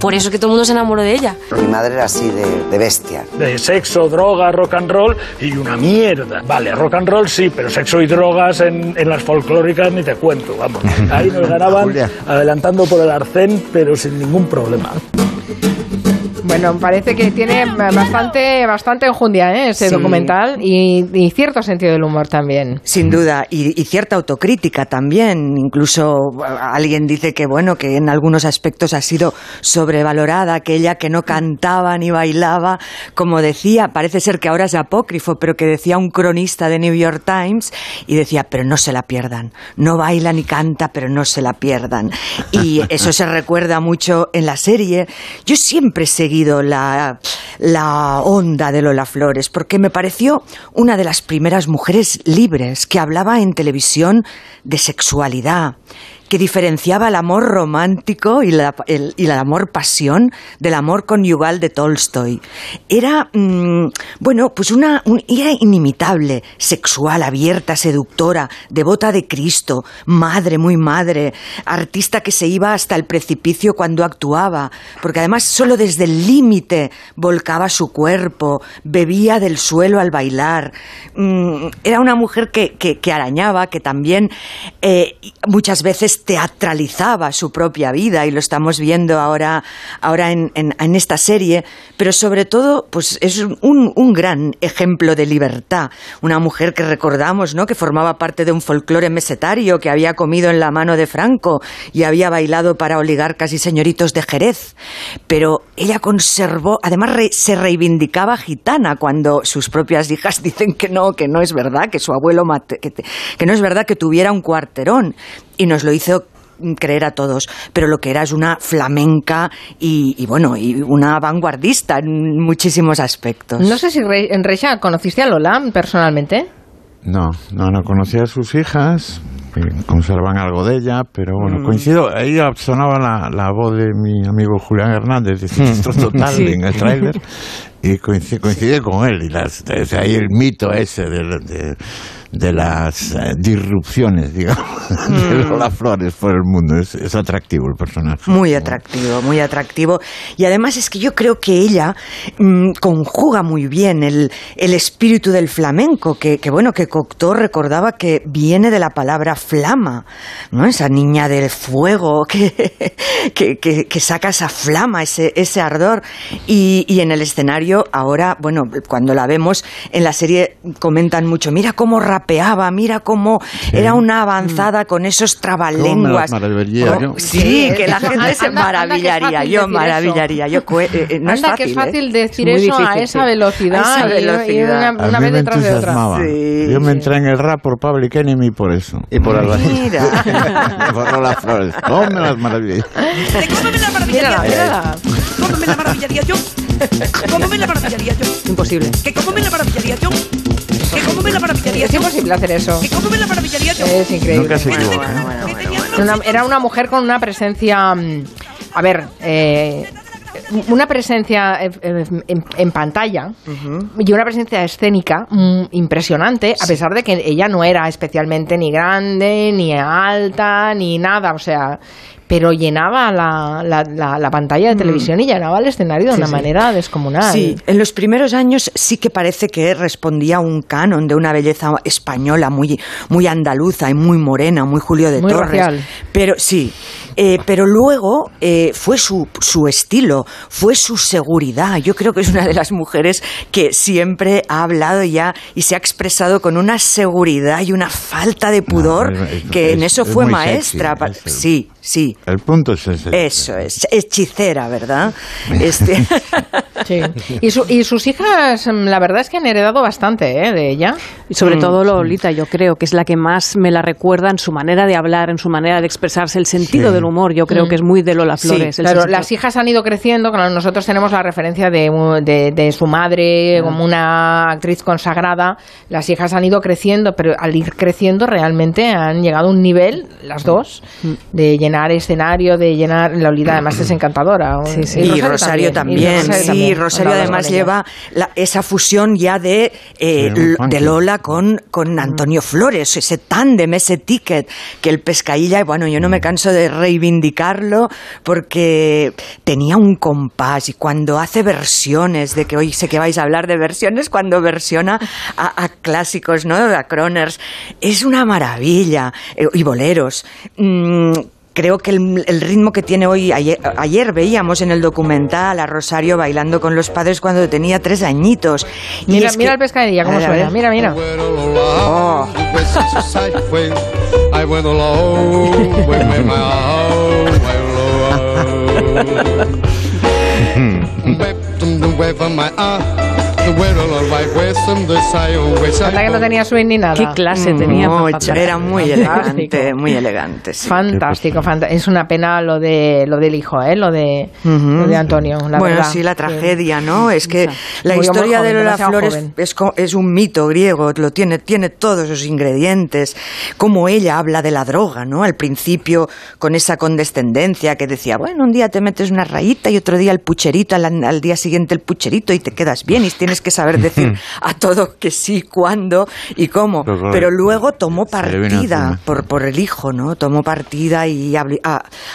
Por eso que todo el mundo se enamoró de ella. Mi madre era así de, de bestia. de sexo, droga, rock and roll y una mierda. Vale, rock and roll sí, pero sexo y drogas en, en las folclóricas ni te cuento, vamos. Ahí nos ganaban adelantando por el arcén, pero sin ningún problema. Bueno, parece que tiene bastante, bastante enjundia ¿eh? ese Sí. documental y, y cierto sentido del humor también. Sin duda, y, y cierta autocrítica también. Incluso alguien dice que, bueno, que en algunos aspectos ha sido sobrevalorada, aquella que no cantaba ni bailaba. Como decía, parece ser que ahora es apócrifo, pero que decía un cronista de New York Times y decía, pero no se la pierdan. No baila ni canta, pero no se la pierdan. Y eso se recuerda mucho en la serie. Yo siempre he la, la onda de Lola Flores, porque me pareció una de las primeras mujeres libres que hablaba en televisión de sexualidad que diferenciaba el amor romántico y, la- el, y el amor pasión del amor conyugal de Tolstoy. Era, mm, bueno, pues una, un- era inimitable, sexual, abierta, seductora, devota de Cristo, madre, muy madre, artista que se iba hasta el precipicio cuando actuaba, porque además solo desde el límite volcaba su cuerpo, bebía del suelo al bailar. Mm, era una mujer que, que- que arañaba, que también eh, muchas veces teatralizaba su propia vida y lo estamos viendo ahora, ahora en, en- esta serie, pero sobre todo pues es un, un gran ejemplo de libertad. Una mujer que recordamos, ¿no? que formaba parte de un folclore mesetario, que había comido en la mano de Franco y había bailado para oligarcas y señoritos de Jerez. Pero ella conservó, además re- se reivindicaba gitana cuando sus propias hijas dicen que no, que no es verdad, que su abuelo mate- que, te- que no es verdad que tuviera un cuarterón. Y nos lo hizo creer a todos, pero lo que era es una flamenca y, y, bueno, y una vanguardista en muchísimos aspectos. No sé si Re- en Recha conociste a Lola personalmente. No, no, no conocía a sus hijas, que conservan algo de ella, pero bueno, Mm. coincido, ahí sonaba la, la voz de mi amigo Julián Hernández, de Siniestro Total, Sí. en el tráiler, y coincide, coincide con él, y las, ahí el mito ese de, de- de las eh, disrupciones, digamos, de Mm. Lola Flores por el mundo, es, es atractivo el personaje. Muy atractivo, muy atractivo. Y además es que yo creo que ella mm, conjuga muy bien el, el espíritu del flamenco, que, que, bueno, que Cocteau recordaba que viene de la palabra flama, ¿no? Esa niña del fuego que, que, que- que saca esa flama, ese, ese ardor. Y, y en el escenario, ahora, bueno, cuando la vemos en la serie comentan mucho, mira cómo rapeaba, mira cómo era una avanzada con esos trabalenguas. ¿Cómo me maravillaría Oh, yo? Sí, que la gente se anda- anda maravillaría, yo maravillaría, yo eh, eh, no es Anda, fácil, que es fácil ¿eh? decir Es eso a difícil, esa sí. velocidad, A esa y- y velocidad. una- A una mí vez me detrás de otra. entusiasmaba. Yo me entré en el rap por Public Enemy por eso. Y por Alba. Mira. por Lola Flores. ¿Cómo me las maravillas? Mírala, mírala. ¿Cómo me la maravillaría yo? ¿Cómo me la maravillaría yo? Imposible. ¿Que cómo me la maravillaría yo? ¿Que cómo me la maravillaría Es imposible hacer eso. ¿Que cómo me la maravillaría yo? Es increíble. Nunca se equivoca. Una- era una mujer con una presencia. mm, A ver, eh, una presencia eh, eh, en, en pantalla y una presencia escénica mm, impresionante, a pesar de que ella no era especialmente ni grande, ni alta, ni nada, o sea, pero llenaba la, la, la- la pantalla de Mm. televisión y llenaba el escenario de Sí, una sí. manera descomunal. Sí, en los primeros años sí que parece que respondía a un canon de una belleza española muy, muy andaluza y muy morena, muy Julio de Muy Torres. racial. Pero sí, eh, pero luego eh, fue su, su estilo, fue su seguridad. Yo creo que es una de las mujeres que siempre ha hablado ya y se ha expresado con una seguridad y una falta de pudor es- es- que en es- eso es fue maestra. sexy, sí, sí. El punto es ese. Eso es, hechicera, ¿verdad? Este, Sí. Y, su- y sus hijas, mm, la verdad es que han heredado bastante ¿eh? de ella. Y sobre Mm. todo Lolita, yo creo que es la que más me la recuerda en su manera de hablar, en su manera de expresarse, el sentido Sí. del humor. Yo creo Mm. que es muy de Lola Flores. Sí, el claro, las hijas han ido creciendo, claro, nosotros tenemos la referencia de, u- de, de su madre como una actriz consagrada, las hijas han ido creciendo, pero al ir creciendo realmente han llegado a un nivel, las dos, de llenar escenario, de llenar, la Olida además es encantadora. Y Rosario, también, y sí, Rosario además lleva la- esa fusión ya de, eh, de Lola con, con Antonio Flores, ese tándem, ese ticket, que el pescadilla, bueno, yo no me canso de reivindicarlo porque tenía un compás y cuando hace versiones, de que hoy sé que vais a hablar de versiones, cuando versiona a, a clásicos, ¿no? A Croners, es una maravilla, eh, y boleros. Mm, Creo que el, el ritmo que tiene hoy, ayer, ayer veíamos en el documental a Rosario bailando con los padres cuando tenía tres añitos. Y Mira, mira que- el pescadilla cómo suena, ver. mira, mira. Oh. Anda que no tenía swing ni nada. Qué clase tenía, Mucho, papá. era muy Fantástico. elegante, muy elegante. sí. Fantástico, fanta- es una pena lo de lo del hijo, ¿eh? lo de lo de Antonio. La bueno, verdad. sí, la tragedia, ¿no? Es que la historia joven, de Lola Flores es, un mito griego, lo tiene, tiene todos esos ingredientes. Como ella habla de la droga, ¿no? Al principio, con esa condescendencia que decía, bueno, un día te metes una rayita y otro día el pucherito, al, al día siguiente el pucherito y te quedas bien y tienes que saber decir a todo que sí, cuándo y cómo. Pero claro, Pero luego tomó partida por, por el hijo, ¿no? Tomó partida y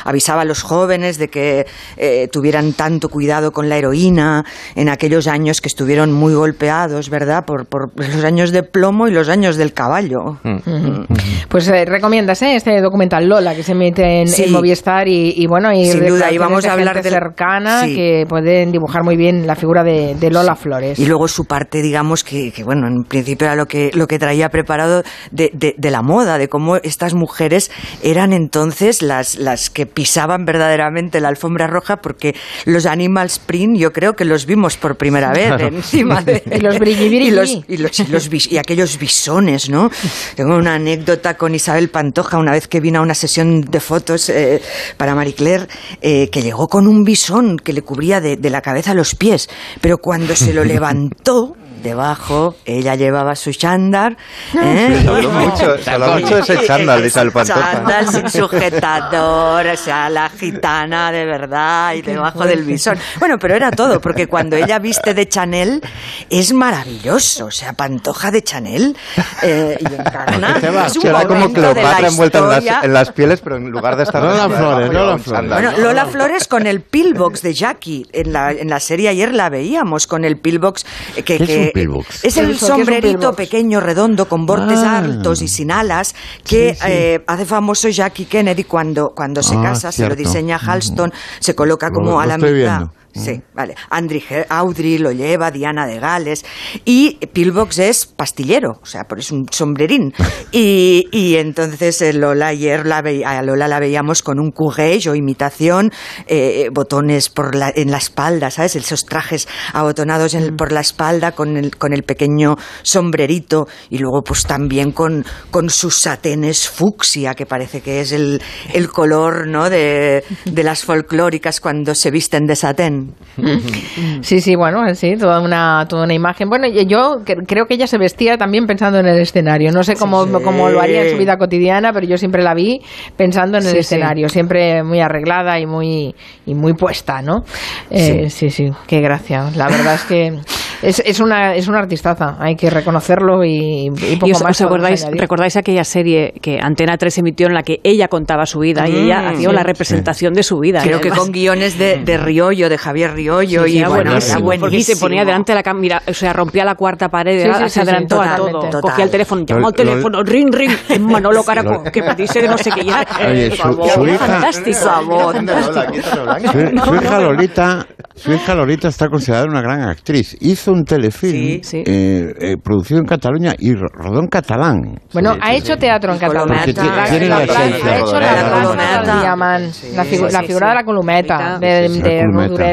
avisaba a los jóvenes de que eh, tuvieran tanto cuidado con la heroína en aquellos años que estuvieron muy golpeados, ¿verdad? Por, por los años de plomo y los años del caballo. Ujú. Pues eh, recomiendas ¿eh? este documental Lola que se mete en, Sí. en Movistar y, y bueno, y Sin duda, y vamos de a hablar del- cercana Sí. que pueden dibujar muy bien la figura de, de Lola Flores. Y luego su parte, digamos, que, que, bueno, en principio era lo que, lo que traía preparado de, de- de la moda, de cómo estas mujeres eran entonces las, las que pisaban verdaderamente la alfombra roja, porque los Animal Print yo creo que los vimos por primera vez Claro. encima de... Y los. Y, los, y, los- y los y aquellos bisones, ¿no? Tengo una anécdota con Isabel Pantoja, una vez que vino a una sesión de fotos eh, para Marie Claire, eh, que llegó con un bisón que le cubría de, de la cabeza a los pies, pero cuando se lo levantó, encantó debajo ella llevaba su chándal. ¿eh? Se habló mucho- se habló mucho de ese chándal de Isabel Pantoja. Chándal sin sujetador, o sea, la gitana de verdad y debajo del bisón. Bueno, pero era todo, porque cuando ella viste de Chanel es maravilloso, o sea, Pantoja de Chanel eh, y encarna. es un Era como Cleopatra envuelta en las, en las pieles, pero en lugar de estar... Lola Flores, Lola Flores. Bueno, Lola Flores con el pillbox de Jackie. En la, en la serie ayer la veíamos con el pillbox. Que, ¿Qué es que- un pillbox? Es ¿Qué el sombrerito pequeño, redondo, con bordes Ah. altos y sin alas, que Sí, sí. eh, hace famoso Jackie Kennedy cuando, cuando se Ah, casa, se lo diseña Halston, se coloca Lo- como lo a la estoy mitad. viendo. Sí, vale. Andri Ge- Audrey lo lleva, Diana de Gales. Y Pillbox es pastillero, o sea, por es un sombrerín. Y, y entonces eh, Lola ayer la ve- a Lola la veíamos con un courage o imitación, eh, botones por la, en la espalda, ¿sabes? Esos trajes abotonados en el- por la espalda con el, con el pequeño sombrerito y luego pues también con, con sus satenes fucsia, que parece que es el, el color, ¿no? De, de las folclóricas cuando se visten de satén. Sí, sí, bueno, sí, toda una, toda una imagen. Bueno, y yo cre- creo que ella se vestía también pensando en el escenario. No sé cómo, Sí. cómo lo haría en su vida cotidiana, pero yo siempre la vi pensando en el Sí, sí. escenario, siempre muy arreglada y muy, y muy puesta, ¿no? Eh, sí. sí, qué gracia. La verdad es que es, es, una, es una artistaza, hay que reconocerlo y, y poco ¿Y os, más. os acordáis, recordáis aquella serie que Antena 3 emitió en la que ella contaba su vida y Mm, ella hacía sí. la representación de su vida? Creo Y que con guiones de, de Riollo, de Javier Riollo. Sí, y era bueno, buenísimo, era porque se ponía buenísimo. delante de la cámara, o sea, rompía la cuarta pared, Sí, sí, se adelantó sí, a todo, totalmente. cogía el teléfono, llamó al Lo- lo- teléfono, ring, ring, en Manolo Caracol, que dice de no sé qué, ya, Oye, su- favor, su hija- fantástico, fantástico. Su, su hija Lolita, su hija Lolita está considerada una gran actriz. Hizo un telefilm eh, eh, producido en Cataluña y ro- rodó en catalán. Bueno, ha hecho teatro en esencia. ha hecho la figura de la columeta, de,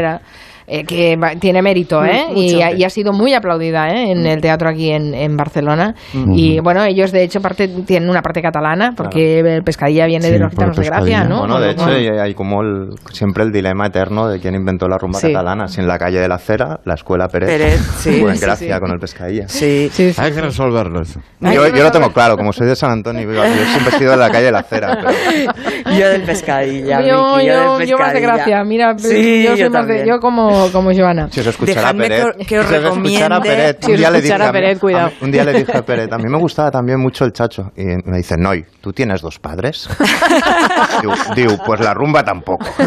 Sí, eh, que va- tiene mérito, ¿eh? Mm, y, mucho. ha, y ha sido muy aplaudida ¿eh? en el teatro aquí en, en Barcelona. Ujú. Y bueno, ellos de hecho parte, tienen una parte catalana, porque el pescadilla viene Sí, de los gitanos de Gracia, ¿no? Bueno, de hecho, y hay como el- siempre el dilema eterno de quién inventó la rumba Sí. catalana. Si en la calle de la Cera, la escuela Pérez, Pérez, sí. o en Gracia sí. con el pescadilla. Sí. Hay que resolverlo eso. Yo, yo lo tengo claro, como soy de San Antonio, yo siempre he sido de la calle de la Cera. pero- Yo del pescadilla. yo, yo, del yo más de gracia, mira, Sí, yo soy yo más de, también. yo como, como Joana. Si os escuchara Dejadme Peret, que- que os si os escuchara recomiende- Peret, Si un os día le dije escuchara a mí- cuidado. a mí- un día le dije a Peret, a mí me gustaba también mucho el chacho. Y me dice, Noy, ¿tú tienes dos padres? digo, digo, pues la rumba tampoco.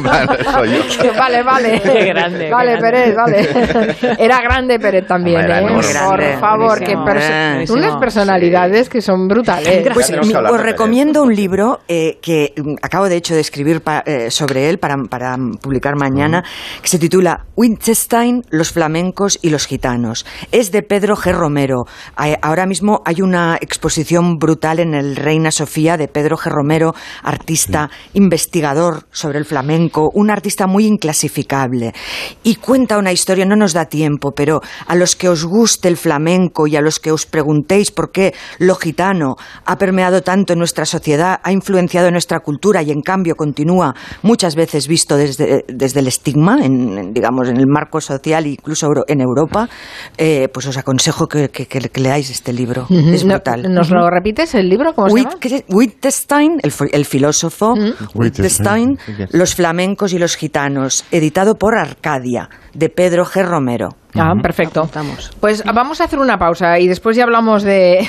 Vale, soy yo. Vale, vale. Qué grande, Vale, qué Pérez, vale. Era grande Pérez también, Hombre, ¿eh? Por Grande, favor, que Buenísimo. unas personalidades que son brutales. Pues os recomiendo un libro eh, que mm, acabo de hecho de escribir pa- eh, sobre él para, para publicar mañana, que se titula Wittgenstein, los flamencos y los gitanos. Es de Pedro G. Romero. Ahora mismo hay una exposición brutal en el Reina Sofía de Pedro G. Romero, artista, investigador sobre el flamenco, un artista muy inclasificable. Y cuenta una historia, no nos da tiempo, pero a los que os guste el flamenco y a los que os preguntéis por qué lo gitano ha permeado tanto en nuestra sociedad, ha influenciado en nuestra cultura y en cambio continúa muchas veces visto desde, desde el estigma, en, en, digamos, en el marco social, incluso euro- en Europa, eh, pues os aconsejo que, que- que- que leáis este libro. Es No- brutal. ¿Nos lo repites el libro? ¿Cómo se llama? Witt- Wittgenstein, el, fi- el filósofo, Wittgenstein, Los flamencos y los gitanos, editado por Arcadia, de Pedro G. Romero. Ah, perfecto. Pues vamos a hacer una pausa y después ya hablamos de,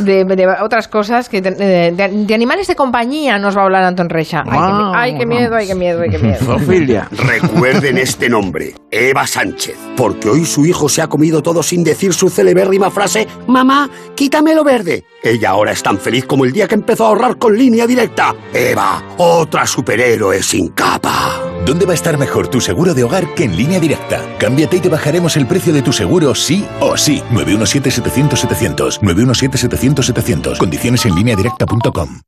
de, de otras cosas, que de, de- de animales de compañía nos va a hablar Anton Recha. Ay, qué, mi- ay, qué miedo, ay, qué miedo, ay, qué miedo. Zoofilia. Recuerden este nombre, Eva Sánchez, porque hoy su hijo se ha comido todo sin decir su celebérrima frase, Mamá, quítame lo verde. Ella ahora es tan feliz como el día que empezó a ahorrar con línea directa. Eva, otra superhéroe sin capa. ¿Dónde va a estar mejor tu seguro de hogar que en línea directa? Cámbiate y te bajaremos el precio de tu seguro sí o sí. 917-700-700. 917-700-700. Condiciones en línea directa.com.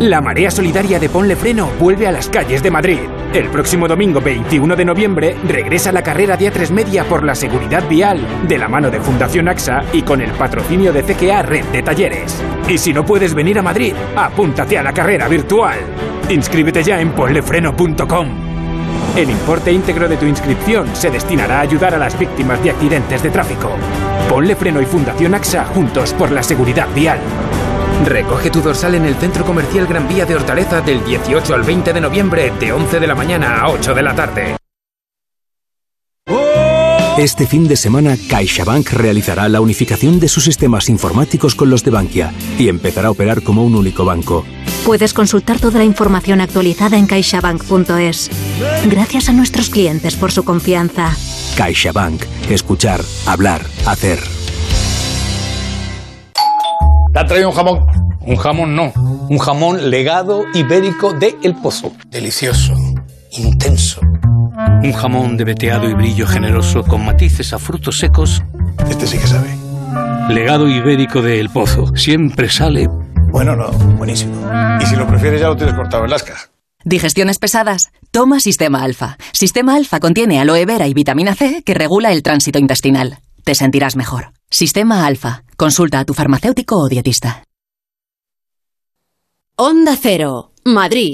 La marea solidaria de Ponle Freno vuelve a las calles de Madrid. El próximo domingo 21 de noviembre regresa la carrera de A3 Media por la seguridad vial, de la mano de Fundación AXA y con el patrocinio de CGA Red de Talleres. Y si no puedes venir a Madrid, apúntate a la carrera virtual. Inscríbete ya en ponlefreno.com. El importe íntegro de tu inscripción se destinará a ayudar a las víctimas de accidentes de tráfico. Ponle Freno y Fundación AXA juntos por la seguridad vial. Recoge tu dorsal en el Centro Comercial Gran Vía de Hortaleza del 18 al 20 de noviembre de 11 de la mañana a 8 de la tarde. Este fin de semana, CaixaBank realizará la unificación de sus sistemas informáticos con los de Bankia y empezará a operar como un único banco. Puedes consultar toda la información actualizada en caixabank.es. Gracias a nuestros clientes por su confianza. CaixaBank. Escuchar, hablar, hacer. ¿Te ha traído un jamón? Un jamón no. Un jamón legado ibérico de El Pozo. Delicioso. Intenso. Un jamón de veteado y brillo generoso con matices a frutos secos. Este sí que sabe. Legado ibérico de El Pozo. Siempre sale. Bueno, no, buenísimo. Y si lo prefieres ya lo tienes cortado en lasca. ¿Digestiones pesadas? Toma Sistema Alfa. Sistema Alfa contiene aloe vera y vitamina C que regula el tránsito intestinal. Te sentirás mejor. Sistema Alfa. Consulta a tu farmacéutico o dietista. Onda Cero, Madrid.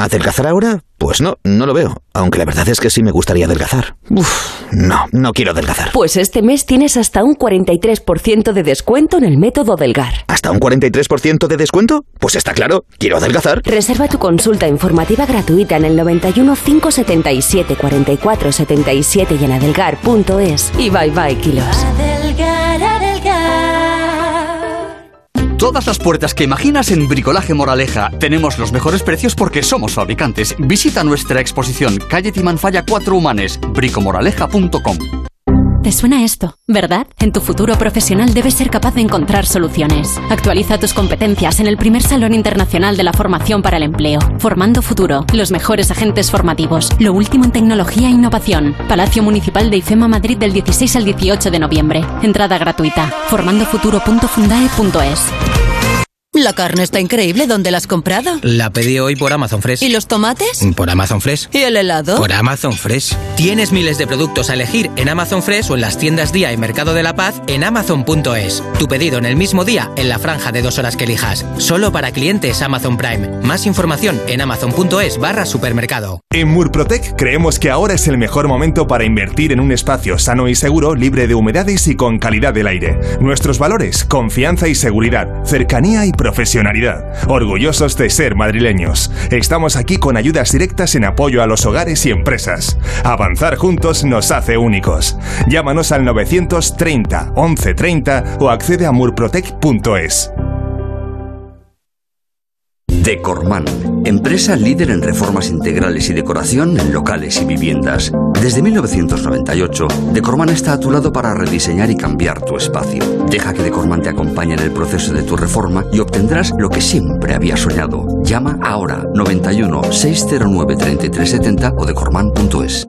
¿Adelgazar ahora? Pues no, no lo veo. Aunque la verdad es que sí me gustaría adelgazar. Uf, no, no quiero adelgazar. Pues este mes tienes hasta un 43% de descuento en el método Delgar. ¿Hasta un 43% de descuento? Pues está claro, quiero adelgazar. Reserva tu consulta informativa gratuita en el 91 577 44 77 y en adelgar.es. Y bye bye kilos. Adelgar, Todas las puertas que imaginas en Bricolaje Moraleja. Tenemos los mejores precios porque somos fabricantes. Visita nuestra exposición Calle Timanfaya 4 Humanes, bricomoraleja.com. ¿Te suena esto? ¿Verdad? En tu futuro profesional debes ser capaz de encontrar soluciones. Actualiza tus competencias en el primer Salón Internacional de la Formación para el Empleo. Formando Futuro, los mejores agentes formativos, lo último en tecnología e innovación. Palacio Municipal de IFEMA Madrid del 16 al 18 de noviembre. Entrada gratuita. formandofuturo.fundae.es. La carne está increíble. ¿Dónde la has comprado? La pedí hoy por Amazon Fresh. ¿Y los tomates? Por Amazon Fresh. ¿Y el helado? Por Amazon Fresh. Tienes miles de productos a elegir en Amazon Fresh o en las tiendas Día y Mercado de la Paz en amazon.es. Tu pedido en el mismo día en la franja de dos horas que elijas. Solo para clientes Amazon Prime. Más información en amazon.es barra supermercado. En Murprotec creemos que ahora es el mejor momento para invertir en un espacio sano y seguro, libre de humedades y con calidad del aire. Nuestros valores, confianza y seguridad, cercanía y profesionalidad. Orgullosos de ser madrileños. Estamos aquí con ayudas directas en apoyo a los hogares y empresas. Avanzar juntos nos hace únicos. Llámanos al 930 1130 o accede a murprotec.es. Decorman, empresa líder en reformas integrales y decoración en locales y viviendas. Desde 1998, Decorman está a tu lado para rediseñar y cambiar tu espacio. Deja que Decorman te acompañe en el proceso de tu reforma y obtendrás lo que siempre habías soñado. Llama ahora 91 609 3370 o decorman.es.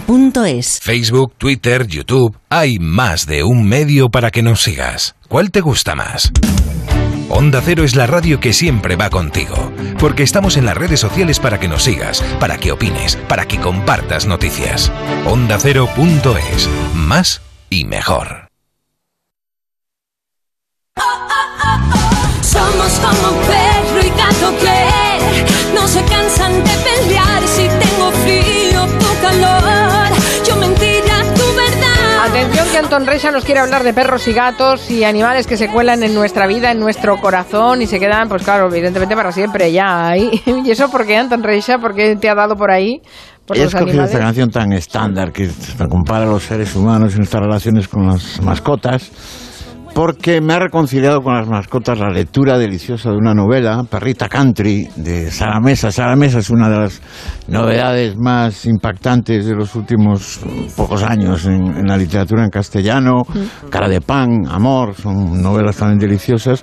duchamanía.es. Facebook, Twitter, YouTube. Hay más de un medio para que nos sigas. ¿Cuál te gusta más? Onda Cero es la radio que siempre va contigo, porque estamos en las redes sociales para que nos sigas, para que opines, para que compartas noticias. OndaCero.es. Más y mejor. Somos como perro y gato que no se cansan de pelear si tengo frío tu calor. Anton Reisa nos quiere hablar de perros y gatos y animales que se cuelan en nuestra vida, en nuestro corazón y se quedan, pues claro, evidentemente para siempre ya ahí. ¿Y eso por qué, Anton Reisa? ¿Por qué te ha dado por ahí? Por He escogido esta canción tan estándar que compara a los seres humanos y nuestras relaciones con las mascotas, porque me ha reconciliado con las mascotas la lectura deliciosa de una novela, Perrita Country, de Sara Mesa. Sara Mesa es una de las novedades más impactantes de los últimos pocos años en, en la literatura en castellano. Cara de pan, Amor, son novelas también deliciosas.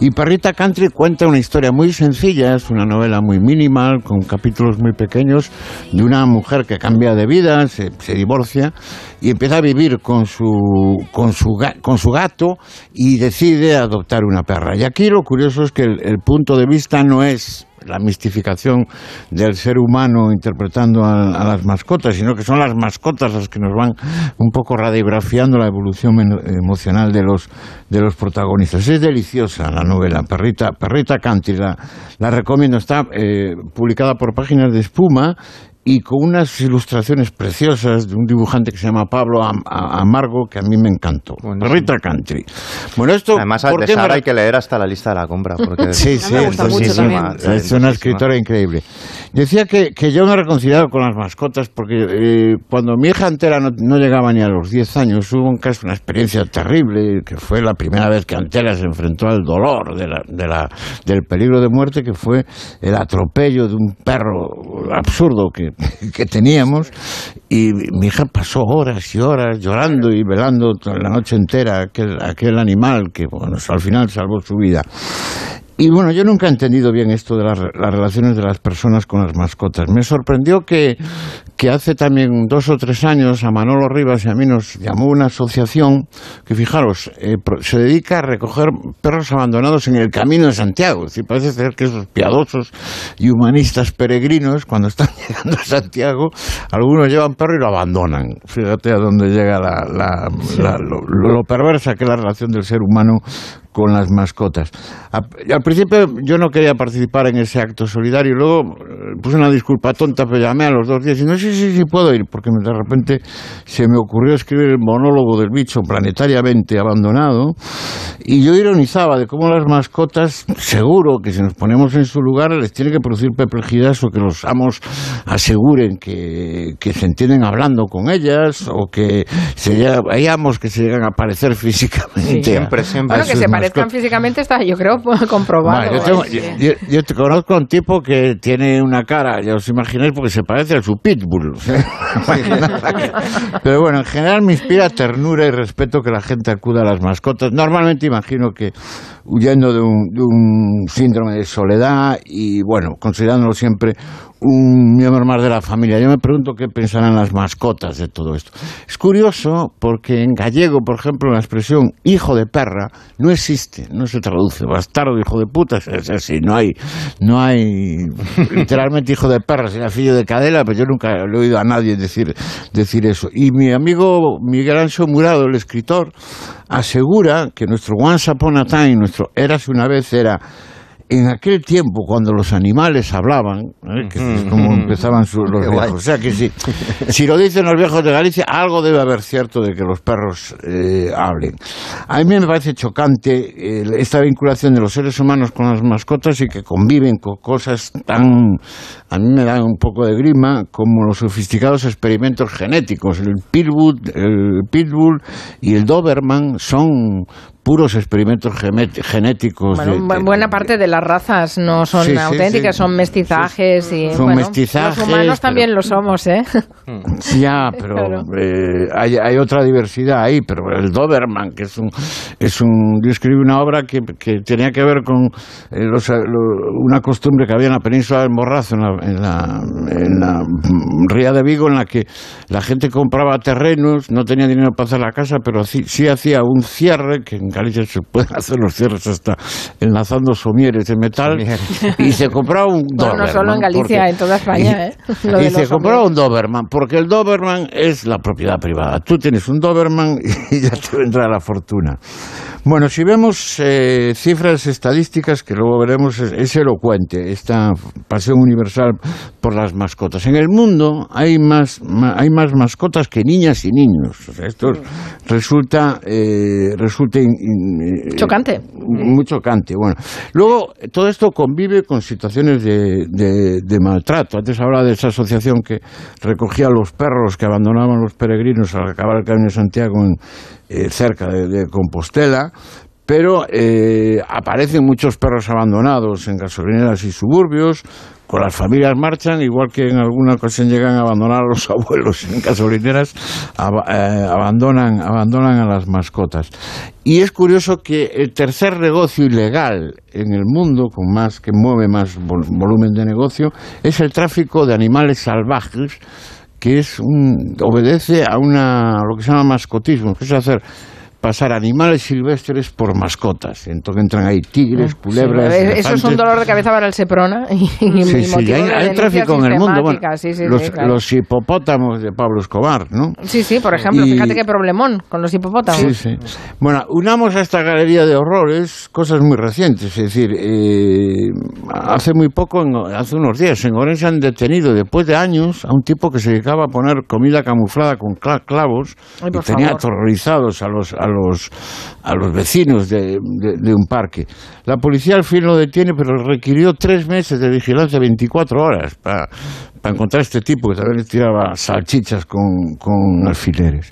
Y Perrita Country cuenta una historia muy sencilla, es una novela muy minimal, con capítulos muy pequeños, de una mujer que cambia de vida, se, se divorcia y empieza a vivir con su, con su, con su gato y decide adoptar una perra. Y aquí lo curioso es que el punto de vista no es la mistificación del ser humano interpretando a, las mascotas, sino que son las mascotas las que nos van un poco radiografiando la evolución emocional de los, de los protagonistas. Es deliciosa la novela, Perrita, Perrita Country, la, la recomiendo, está eh, publicada por páginas de espuma y con unas ilustraciones preciosas de un dibujante que se llama Pablo Amargo, que a mí me encantó. Rita Country. Bueno, esto, Además, de Sara hay que leer hasta la lista de la compra. Porque sí, sí, es, una escritora increíble. Decía que, que, yo me he reconciliado con las mascotas porque eh, cuando mi hija entera no, llegaba ni a los 10 años, hubo un caso, una experiencia terrible, que fue la primera vez que Antera se enfrentó al dolor de la, de la, del peligro de muerte, que fue el atropello de un perro absurdo que que teníamos y mi hija pasó horas y horas llorando y velando la noche entera aquel, aquel animal que bueno, al final salvó su vida. Y bueno, yo nunca he entendido bien esto de las, relaciones de las personas con las mascotas. Me sorprendió que, que, hace también dos o tres años a Manolo Rivas y a mí nos llamó una asociación que, fijaros, eh, se dedica a recoger perros abandonados en el camino de Santiago. Es parece ser que esos piadosos y humanistas peregrinos, cuando están llegando a Santiago, algunos llevan perro y lo abandonan. Fíjate a dónde llega la, lo, lo perversa que es la relación del ser humano con las mascotas. Principio yo no quería participar en ese acto solidario, luego eh, puse una disculpa tonta, pero llamé a los dos días y no sé si, si puedo ir, porque de repente se me ocurrió escribir el monólogo del bicho planetariamente abandonado, y yo ironizaba de cómo las mascotas, seguro que si nos ponemos en su lugar, les tiene que producir perplejidad o que los amos aseguren que, se entienden hablando con ellas, o que se, hay amos que se llegan a parecer físicamente. siempre, siempre físicamente está, yo creo, comprobado. Yo, te conozco a un tipo que tiene una cara, ya os imagináis, porque se parece a su pitbull. Pero bueno, en general me inspira ternura y respeto que la gente acuda a las mascotas. Normalmente imagino que huyendo de un, de un síndrome de soledad y, bueno, considerándolo siempre un miembro más de la familia. Yo me pregunto qué pensarán las mascotas de todo esto. Es curioso porque en gallego, por ejemplo, la expresión hijo de perra no existe, no se traduce. Bastardo, hijo de puta, es así, no hay, no hay literalmente hijo de perra, sino fillo de cadela, pero yo nunca le he oído a nadie decir, decir eso. Y mi amigo Miguel Ancho Murado, el escritor, asegura que nuestro Once Upon a Time, nuestro Érase una vez, era en aquel tiempo, cuando los animales hablaban, ¿eh? que es como empezaban los viejos, o sea que si, si lo dicen los viejos de Galicia, algo debe haber cierto de que los perros eh, hablen. A mí me parece chocante esta vinculación de los seres humanos con las mascotas y que conviven con cosas tan, a mí me dan un poco de grima, como los sofisticados experimentos genéticos. El pitbull, el pitbull y el doberman son puros experimentos genéticos. Bueno, buena parte de las razas no son auténticas, son mestizajes y son mestizajes, los humanos también lo somos, ¿eh? Ya, pero eh, hay, otra diversidad ahí, pero el Doberman, que es un, es un, yo escribí una obra que, que tenía que ver con eh, una costumbre que había en la península del Morrazo, en la, en la, ría de Vigo, en la que la gente compraba terrenos, no tenía dinero para hacer la casa, pero sí, sí hacía un cierre que en Galicia se pueden hacer los cierres hasta enlazando somieres de metal y se compraba un Doberman. No, solo en Galicia, en toda España. ¿eh? y se compraba un Doberman, porque el Doberman es la propiedad privada. Tú tienes un Doberman y ya te vendrá la fortuna. Bueno, si vemos eh, cifras estadísticas, que luego veremos, es, elocuente esta pasión universal por las mascotas. En el mundo hay más, hay más mascotas que niñas y niños. esto resulta, eh, resulta chocante. Muy chocante. Bueno, luego todo esto convive con situaciones de, de, maltrato. Antes hablaba de esa asociación que recogía a los perros que abandonaban los peregrinos al acabar el camino de Santiago en eh, cerca de, Compostela, pero eh, aparecen muchos perros abandonados en gasolineras y suburbios, con las familias marchan, igual que en alguna ocasión llegan a abandonar a los abuelos en gasolineras, eh, abandonan, abandonan a las mascotas. Y es curioso que el tercer negocio ilegal en el mundo, con más que mueve más volumen de negocio, es el tráfico de animales salvajes que es un, obedece a una lo que se llama mascotismo, que es hacer pasar animales silvestres por mascotas. Entonces entran ahí tigres, culebras. Sí, eso es un dolor de cabeza para el Seprona. Y, sí, sí, hay, hay tráfico en el mundo. Bueno, los, claro. los, hipopótamos de Pablo Escobar, ¿no? Sí, sí, por ejemplo, y... fíjate qué problemón con los hipopótamos. Sí, sí. Bueno, unamos a esta galería de horrores cosas muy recientes. Es decir, eh, hace muy poco, hace unos días, en Orense han detenido, después de años, a un tipo que se dedicaba a poner comida camuflada con clavos Ay, y tenía favor. aterrorizados a los, a los, a los vecinos de, de, de, un parque. La policía al fin lo detiene, pero requirió tres meses de vigilancia 24 horas para, para encontrar a este tipo que también le tiraba salchichas con, con alfileres.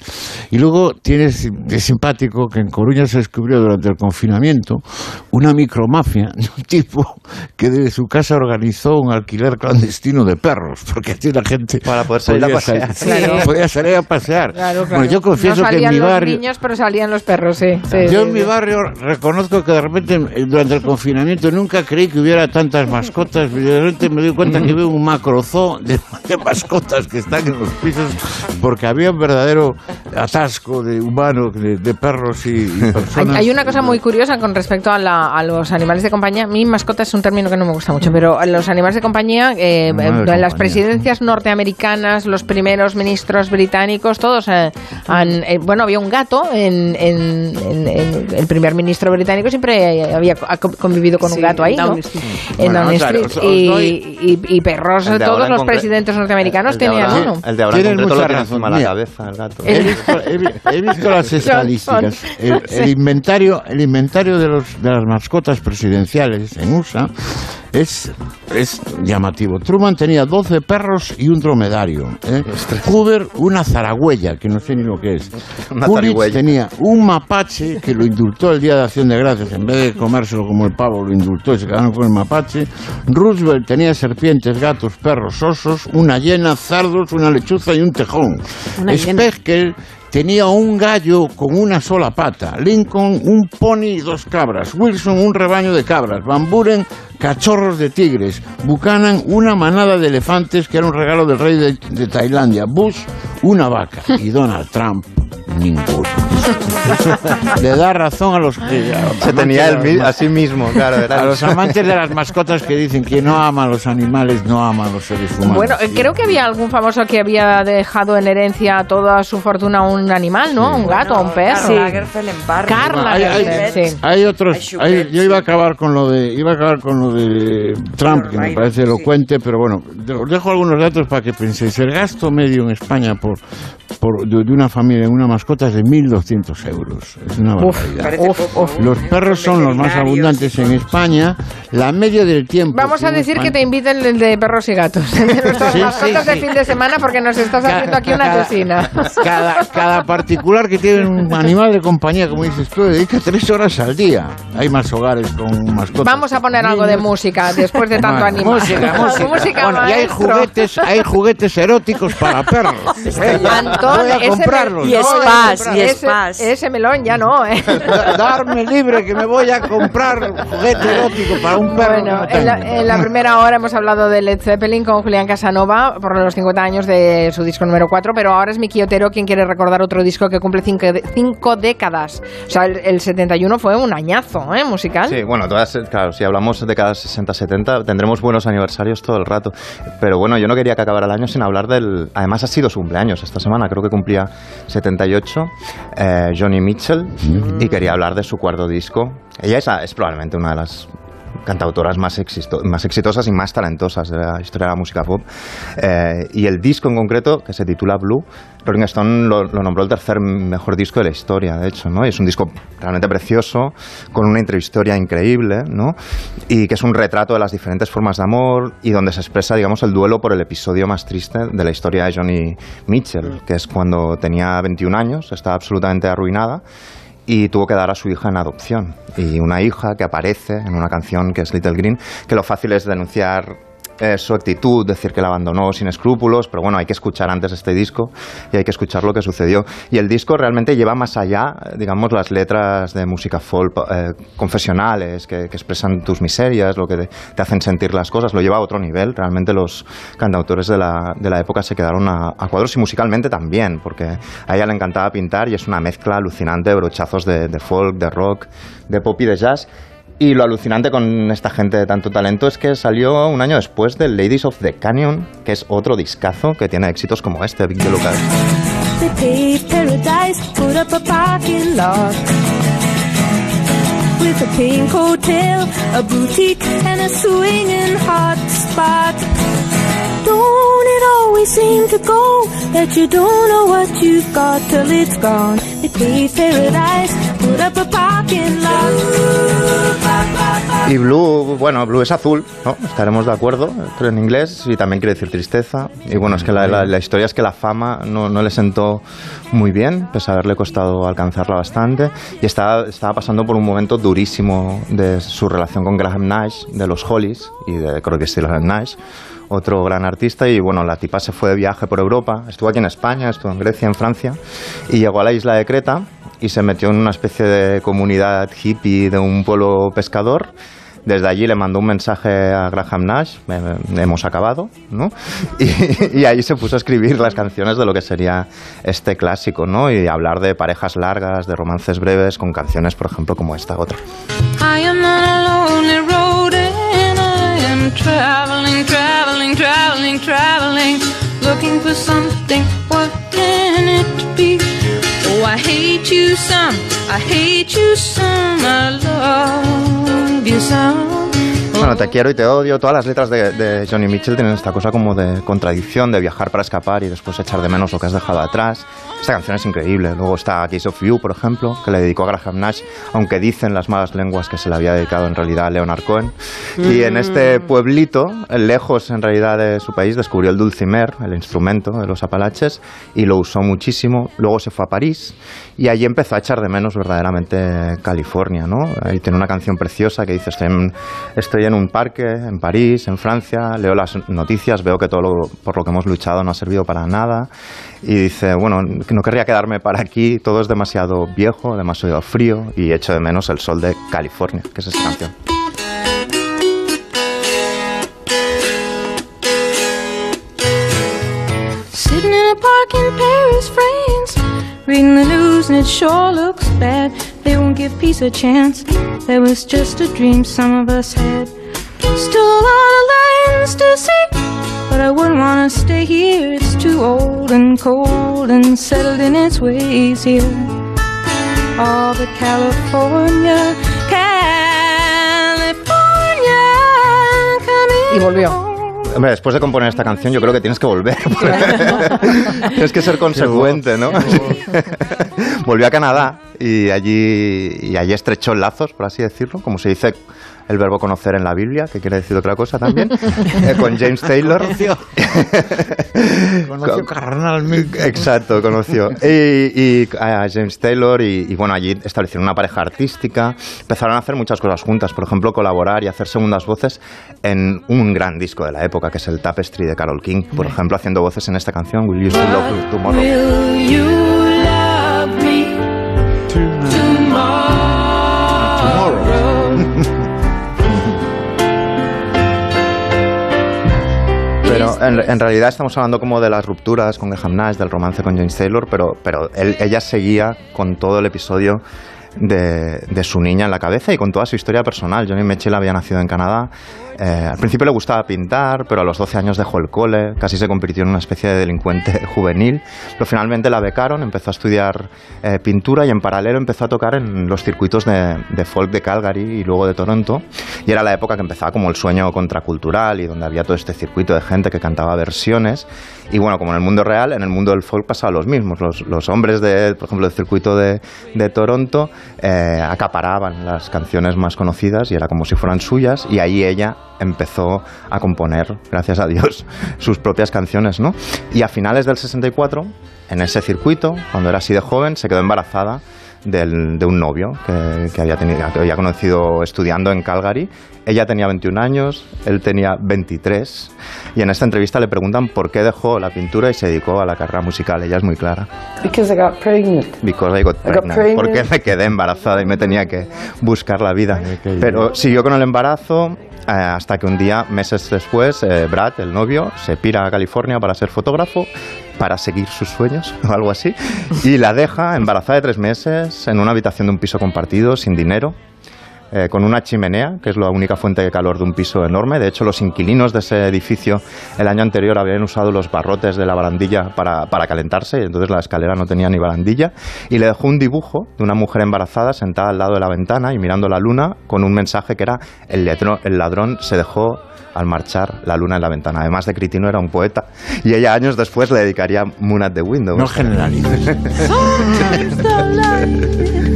Y luego tienes de simpático que en Coruña se descubrió durante el confinamiento una micromafia de un tipo que desde su casa organizó un alquiler clandestino de perros, porque así la gente para poder salir podía a pasear. Salir, sí, Claro. podía salir a pasear. Claro, claro. Bueno, yo confieso no que en salían mi los barrio niños, pero salían los perros, sí. sí, yo sí, en mi barrio reconozco que de repente eh, durante el confinamiento nunca creí que hubiera tantas mascotas y de repente me doy cuenta que veo un macrozoo de, de mascotas que están en los pisos porque había un verdadero atasco de humanos, de, de perros y, y Hay, personas. hay una cosa muy curiosa con respecto a, la- a los animales de compañía. Mi mascota es un término que no me gusta mucho, pero los animales de compañía, eh, en las compañía. presidencias norteamericanas, los primeros ministros británicos, todos eh, han. eh, bueno, había un gato en, en- en- en- el primer ministro británico siempre había co- ha co- convivido con un Sí, gato ahí, ¿no? Downing Street. En Bueno, Downing claro, Street. os- os y, y- y perros, todos en los presidentes norteamericanos el de tenían ahora- uno. El de ahora en Tienen concreto lo mucha tiene razón, encima la cabeza, el gato. He visto, he vi- he visto las estadísticas. El, el inventario, el inventario de, los, de las mascotas presidenciales en USA es, es llamativo. Truman tenía 12 perros y un dromedario. ¿eh? Hoover una zaragüeya, que no sé ni lo que es. Una Coolidge tenía un mapache que lo indultó el Día de Acción de Gracias. En vez de comérselo como el pavo, lo indultó y se quedaron con el mapache. Roosevelt tenía serpientes, gatos, perros, osos, una hiena, cerdos, una lechuza y un tejón. Speckle tenía un gallo con una sola pata, Lincoln un pony y dos cabras, Wilson un rebaño de cabras, Van Buren cachorros de tigres, Buchanan una manada de elefantes que era un regalo del rey de, de Tailandia, Bush una vaca y Donald Trump ninguno. Le da razón a los que Se tenía a sí mismo, claro. Era a los amantes de las mascotas que dicen que no ama a los animales, no ama a los seres humanos. Bueno, eh, creo que había algún famoso que había dejado en herencia toda su fortuna a un animal, ¿no? Un gato, un perro. Karl Lagerfeld en Barbie. Karl hay, hay- Lagerfeld, sí. hay otros. Hay yo iba a sí. acabar con lo de, iba a acabar con lo de Trump, que me parece sí. elocuente, pero bueno, os dejo algunos datos para que penséis. El gasto medio en España por, por de, de una familia en una mascota es de 1.200 euros. Es una Uf, barbaridad. Uf, poco, uf. ¿no? Los perros son los más abundantes en España. La media del tiempo. Vamos a decir que te inviten el de perros y gatos. De nuestras Sí, sí, mascotas de sí. fin de semana porque nos estás haciendo aquí una Cada- cocina. Cada, cada particular que tiene un animal de compañía, como dices tú, dedica tres horas al día. Hay más hogares con mascotas. Vamos a poner algo de música después de tanto Bueno, animal. Música, música. bueno, y hay juguetes, hay juguetes eróticos para perros. Eh, Antón, voy a ese comprarlos. Y spas, y ese, spas. ese melón ya no, ¿eh? Da- Darme libre que me voy a comprar juguete erótico para un perro. Bueno, no en la, en la primera hora hemos hablado de Led Zeppelin con Julián Casanova por los 50 años de su disco número 4, pero ahora es Miki Otero quien quiere recordar otro disco que cumple cinco, de- cinco décadas. O sea, el, el 71 fue un añazo ¿eh? musical. Sí, bueno, todas, claro, si hablamos de cada 60-70, tendremos buenos aniversarios todo el rato. Pero bueno, yo no quería que acabara el año sin hablar del... Además ha sido su cumpleaños esta semana, creo que cumplía 78, eh, Johnny Mitchell, y quería hablar de su cuarto disco. Ella es, es probablemente una de las cantautoras más, existo- más exitosas y más talentosas de la historia de la música pop. Eh, y el disco en concreto, que se titula Blue, Rolling Stone lo, lo nombró el tercer mejor disco de la historia, de hecho, ¿no? Y es un disco realmente precioso, con una intrahistoria increíble, ¿no? Y que es un retrato de las diferentes formas de amor y donde se expresa, digamos, el duelo por el episodio más triste de la historia de Johnny Mitchell, que es cuando tenía 21 años, estaba absolutamente arruinada y tuvo que dar a su hija en adopción. Y una hija que aparece en una canción que es Little Green, que lo fácil es denunciar eh, su actitud, decir que la abandonó sin escrúpulos, pero bueno, hay que escuchar antes este disco y hay que escuchar lo que sucedió. Y el disco realmente lleva más allá, digamos, las letras de música folk eh, confesionales que, expresan tus miserias, lo que te, hacen sentir las cosas, lo lleva a otro nivel. Realmente los cantautores de la, de la época se quedaron a, cuadros y musicalmente también, porque a ella le encantaba pintar y es una mezcla alucinante de brochazos de folk, de rock, de pop y de jazz. Y lo alucinante con esta gente de tanto talento es que salió un año después de Ladies of the Canyon, que es otro discazo que tiene éxitos como este, Big it always to go that you don't know what you've got till it's gone? Paradise, put up a parking lot. Y Blue, bueno, Blue es azul, ¿no? Estaremos de acuerdo, pero en inglés y también quiere decir tristeza. Y bueno, es que la, la, la historia es que la fama no, no, le sentó muy bien, pese a haberle costado alcanzarla bastante. Y estaba, estaba pasando por un momento durísimo de su relación con Graham Nash, de los Hollies y de creo que Graham Nash otro gran artista y bueno, la tipa se fue de viaje por Europa, estuvo aquí en España, estuvo en Grecia, en Francia y llegó a la isla de Creta y se metió en una especie de comunidad hippie de un pueblo pescador. Desde allí le mandó un mensaje a Graham Nash, hemos acabado, ¿no? Y, y, ahí se puso a escribir las canciones de lo que sería este clásico, ¿no? Y hablar de parejas largas, de romances breves, con canciones, por ejemplo, como esta otra. I am on a lonely road and I am traveling, traveling, traveling, looking for something. What can it be? Oh, I hate you some, I hate you some, I love you some. Bueno, te quiero y te odio. Todas las letras de, de, Johnny Mitchell tienen esta cosa como de contradicción, de viajar para escapar y después echar de menos lo que has dejado atrás. Esta canción es increíble. Luego está Case of You, por ejemplo, que le dedicó a Graham Nash, aunque dicen las malas lenguas que se le había dedicado en realidad a Leonard Cohen. Mm. Y en este pueblito, lejos en realidad de su país, descubrió el dulcimer, el instrumento de los Apalaches, y lo usó muchísimo. Luego se fue a París y allí empezó a echar de menos verdaderamente California, ¿no? Ahí tiene una canción preciosa que dice, estoy en, estoy en un parque en París, en Francia, leo las noticias, veo que todo lo, por lo que hemos luchado no ha servido para nada y dice, bueno, no querría quedarme para aquí, todo es demasiado viejo, demasiado frío y echo de menos el sol de California, que es esta canción. Sitting in a park in Paris, France, reading the news and it sure looks bad. They won't give peace a chance. That was just a dream some of us had. Still a lot of lands to see, but I wouldn't want to stay here. It's too old and cold and settled in its ways here. All but California, California, coming Y volvió. Hombre, después de componer esta canción, yo creo que tienes que volver. tienes que ser consecuente, ¿no? Volvió a Canadá y allí, y allí estrechó lazos, por así decirlo, como se dice el verbo conocer en la Biblia, que quiere decir otra cosa también, eh, con James Taylor. Conoció, conoció carnalmente. Exacto, conoció. Y, y a James Taylor y, y, bueno, allí establecieron una pareja artística, empezaron a hacer muchas cosas juntas, por ejemplo, colaborar y hacer segundas voces en un gran disco de la época, que es el Tapestry de Carol King, por ejemplo, haciendo voces en esta canción, Will You Still Love Tomorrow? En, realidad estamos hablando como de las rupturas con Graham Nash, del romance con James Taylor, pero, pero él, ella seguía con todo el episodio de, de, su niña en la cabeza y con toda su historia personal. Johnny Mitchell había nacido en Canadá. Eh, al principio le gustaba pintar, pero a los 12 años dejó el cole, casi se convirtió en una especie de delincuente juvenil. Pero finalmente la becaron, empezó a estudiar eh, pintura y en paralelo empezó a tocar en los circuitos de, de, folk de Calgary y luego de Toronto. Y era la época que empezaba como el sueño contracultural y donde había todo este circuito de gente que cantaba versiones. Y bueno, como en el mundo real, en el mundo del folk pasaba los mismos. Los, los hombres, de, por ejemplo, del circuito de, de Toronto eh, acaparaban las canciones más conocidas y era como si fueran suyas y ahí ella empezó a componer, gracias a Dios, sus propias canciones, ¿no? Y a finales del 64, en ese circuito, cuando era así de joven, se quedó embarazada del- de un novio que, que había, tenido, que había conocido estudiando en Calgary. Ella tenía 21 años, él tenía 23. Y en esta entrevista le preguntan por qué dejó la pintura y se dedicó a la carrera musical. Ella es muy clara. Because I got pregnant. Because I got I got pregnant. Porque me quedé embarazada y me tenía que buscar la vida. Pero siguió con el embarazo hasta que un día, meses después, eh, Brad, el novio, se pira a California para ser fotógrafo, para seguir sus sueños o algo así, y la deja embarazada de tres meses en una habitación de un piso compartido, sin dinero. Eh, con una chimenea, que es la única fuente de calor de un piso enorme. De hecho, los inquilinos de ese edificio el año anterior habían usado los barrotes de la barandilla para, para calentarse, y entonces la escalera no tenía ni barandilla. Y le dejó un dibujo de una mujer embarazada sentada al lado de la ventana y mirando la luna con un mensaje que era el, ladrón- el ladrón se dejó al marchar la luna en la ventana. Además de Critino era un poeta. Y ella años después le dedicaría Moon at the Window. No generalices.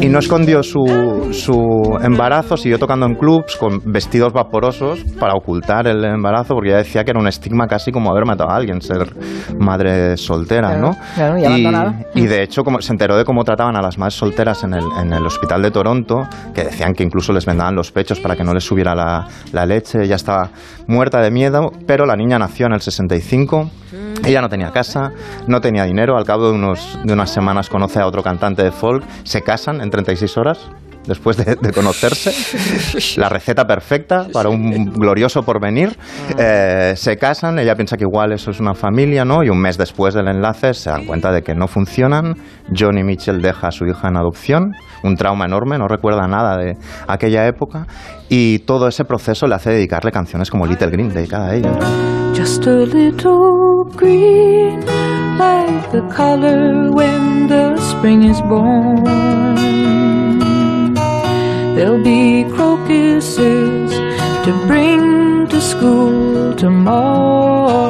Y no escondió su, su embarazo, siguió tocando en clubs con vestidos vaporosos para ocultar el embarazo, porque ella decía que era un estigma casi como haber matado a alguien, ser madre soltera, Claro, ¿no? claro, y abandonada. y de hecho como se enteró de cómo trataban a las madres solteras en el, en el hospital de Toronto, que decían que incluso les vendaban los pechos para que no les subiera la, la leche, ella estaba muerta de miedo, pero la niña nació en el 65. Ella no tenía casa, no tenía dinero. Al cabo de, unos, de unas semanas conoce a otro cantante de folk. Se casan en 36 horas después de, de conocerse. La receta perfecta para un glorioso porvenir. Eh, se casan, ella piensa que igual eso es una familia, ¿no? Y un mes después del enlace se dan cuenta de que no funcionan. Johnny Mitchell deja a su hija en adopción. Un trauma enorme, no recuerda nada de aquella época. Y todo ese proceso le hace dedicarle canciones como Little Green, dedicada a ella. Just a little green, like the color when the spring is born. There'll be crocuses to bring to school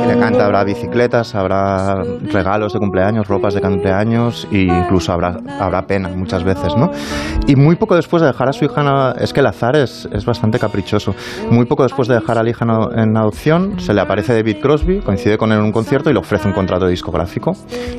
Y le canta, habrá bicicletas, habrá regalos de cumpleaños, ropas de cumpleaños e incluso habrá, habrá pena muchas veces, ¿no? Y muy poco después de dejar a su hija, en es que el azar es, es bastante caprichoso, muy poco después de dejar a la hija en en adopción, se le aparece David Crosby, coincide con él en un concierto y le ofrece un contrato discográfico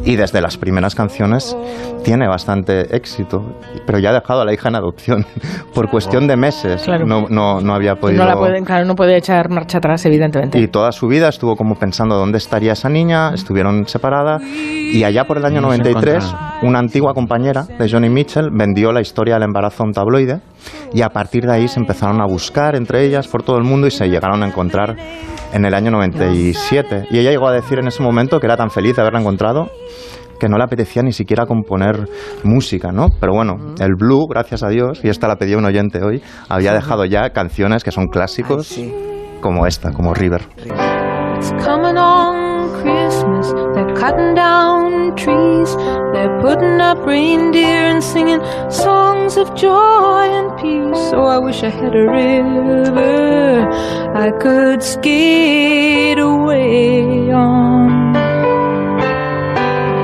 y desde las primeras canciones tiene bastante éxito, pero ya ha dejado a la hija en adopción por cuestión de meses, Claro. no, no, no había podido... No la pueden, claro, no puede echar marcha atrás, evidentemente. Y toda su vida estuvo como pensando dónde estaría esa niña, estuvieron separadas y allá por el año No se 93 encontraron. una antigua compañera de Johnny Mitchell vendió la historia del embarazo a un tabloide y a partir de ahí se empezaron a buscar entre ellas por todo el mundo y se llegaron a encontrar en el año 97 y ella llegó a decir en ese momento que era tan feliz de haberla encontrado que no le apetecía ni siquiera componer música, ¿no? Pero bueno, el blue, gracias a Dios, y esta la pedía un oyente hoy, había dejado ya canciones que son clásicos como esta, como River. It's coming on Christmas. They're cutting down trees. They're putting up reindeer and singing songs of joy and peace. Oh, I wish I had a river I could skate away on.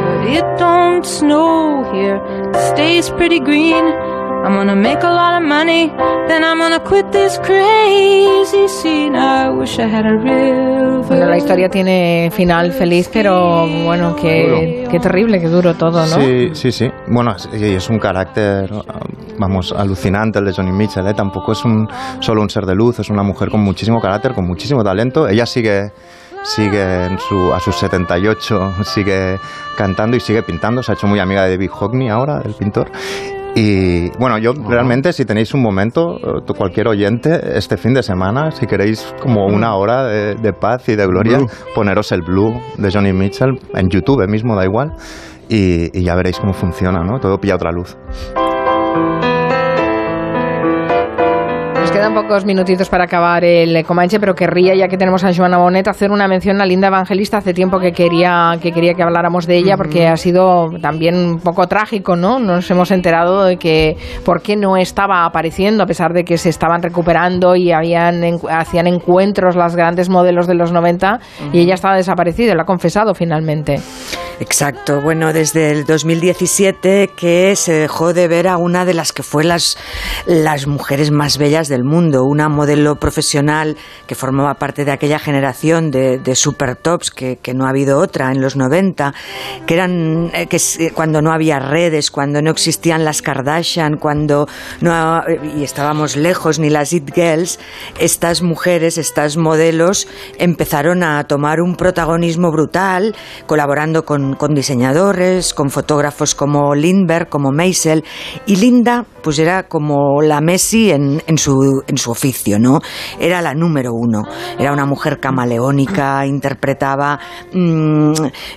But it don't snow here. It stays pretty green. I'm gonna make a lot of money, then I'm gonna quit this crazy scene. I wish I had a river. Bueno, la historia tiene final feliz, pero bueno, qué, qué terrible, qué duro todo, ¿no? Sí, sí, sí. Bueno, es, es un carácter, vamos, alucinante el de Johnny Mitchell, ¿eh? Tampoco es un, solo un ser de luz, es una mujer con muchísimo carácter, con muchísimo talento. Ella sigue, sigue en su, a sus 78, sigue cantando y sigue pintando. Se ha hecho muy amiga de David Hockney ahora, el pintor. Y bueno, yo realmente, si tenéis un momento, eh, cualquier oyente, este fin de semana, si queréis como una hora de, de paz y de gloria, Blue. poneros el Blue de Johnny Mitchell en YouTube mismo, da igual, y, y ya veréis cómo funciona, ¿no? Todo pilla otra luz. Quedan pocos minutitos para acabar el Comanche, pero querría, ya que tenemos a Joana Bonet, hacer una mención a Linda Evangelista. Hace tiempo que quería que, quería que habláramos de ella, porque ha sido también un poco trágico, ¿no? Nos hemos enterado de que por qué no estaba apareciendo, a pesar de que se estaban recuperando y habían hacían encuentros las grandes modelos de los 90, y ella estaba desaparecida, lo ha confesado finalmente. Exacto, bueno, desde el 2017 que se dejó de ver a una de las que fue las, las mujeres más bellas del mundo. Mundo, una modelo profesional que formaba parte de aquella generación de, super tops que, no ha habido otra en los 90, que eran eh, que s- cuando no había redes, cuando no existían las Kardashian, cuando no y estábamos lejos ni las It Girls, estas mujeres, estas modelos empezaron a tomar un protagonismo brutal, colaborando con, con diseñadores, con fotógrafos como Lindbergh, como Meisel, y Linda pues era como la Messi en, en su, en su oficio, ¿no? Era la número uno, era una mujer camaleónica, interpretaba mm,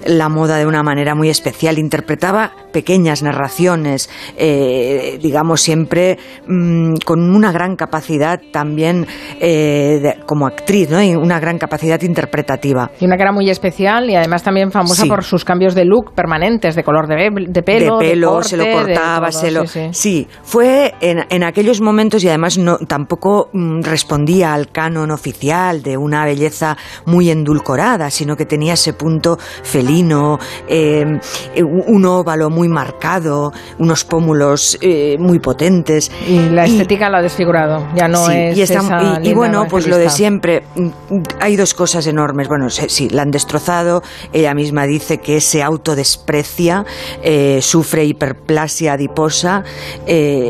la moda de una manera muy especial, interpretaba pequeñas narraciones, eh, digamos siempre mm, con una gran capacidad también eh, de- como actriz, ¿no? Y una gran capacidad interpretativa. Y una cara muy especial y además también famosa Sí. por sus cambios de look permanentes, de color de, de pelo. de pelo, corte, se lo cortaba, todo, se lo... sí, sí. Sí, fue en, en aquellos momentos y además no, tampoco mm, respondía al canon oficial de una belleza muy endulcorada, sino que tenía ese punto felino, eh, un óvalo muy marcado, unos pómulos eh, muy potentes. Y la estética la ha desfigurado, ya no Sí, es y, esa y- bueno, pues lo de siempre. Mm, Hay dos cosas enormes. Bueno, sí, la han destrozado. Ella misma dice que se autodesprecia, eh, sufre hiperplasia adiposa. eh,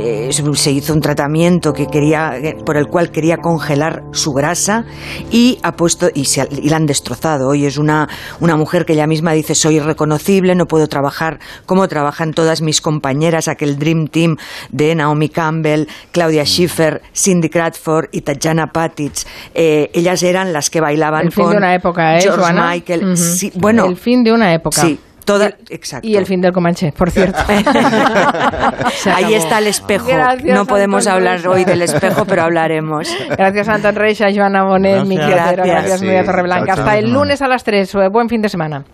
se hizo un tratamiento que quería, por el cual quería congelar su grasa y ha puesto y, se y la han destrozado. Hoy es una, una mujer que ella misma dice soy irreconocible, no puedo trabajar como trabajan todas mis compañeras, aquel Dream Team de Naomi Campbell, Claudia Schiffer, Cindy Crawford y Tatjana Patic. Eh, ellas eran las que bailaban El fin con de una época, ¿eh, George Joana? Michael. Sí, bueno, El fin de una época. Sí, toda, exacto. Y el fin del Comanche, por cierto. Ahí está el espejo. Gracias, no podemos Antón hablar Reixa. hoy del espejo, pero hablaremos. Gracias, Anton Reixa, Joana Bonet, Miki Gracias. Gracias, Gracias. Nuria Torreblanca. Hasta chao. el lunes a las 3. Buen fin de semana.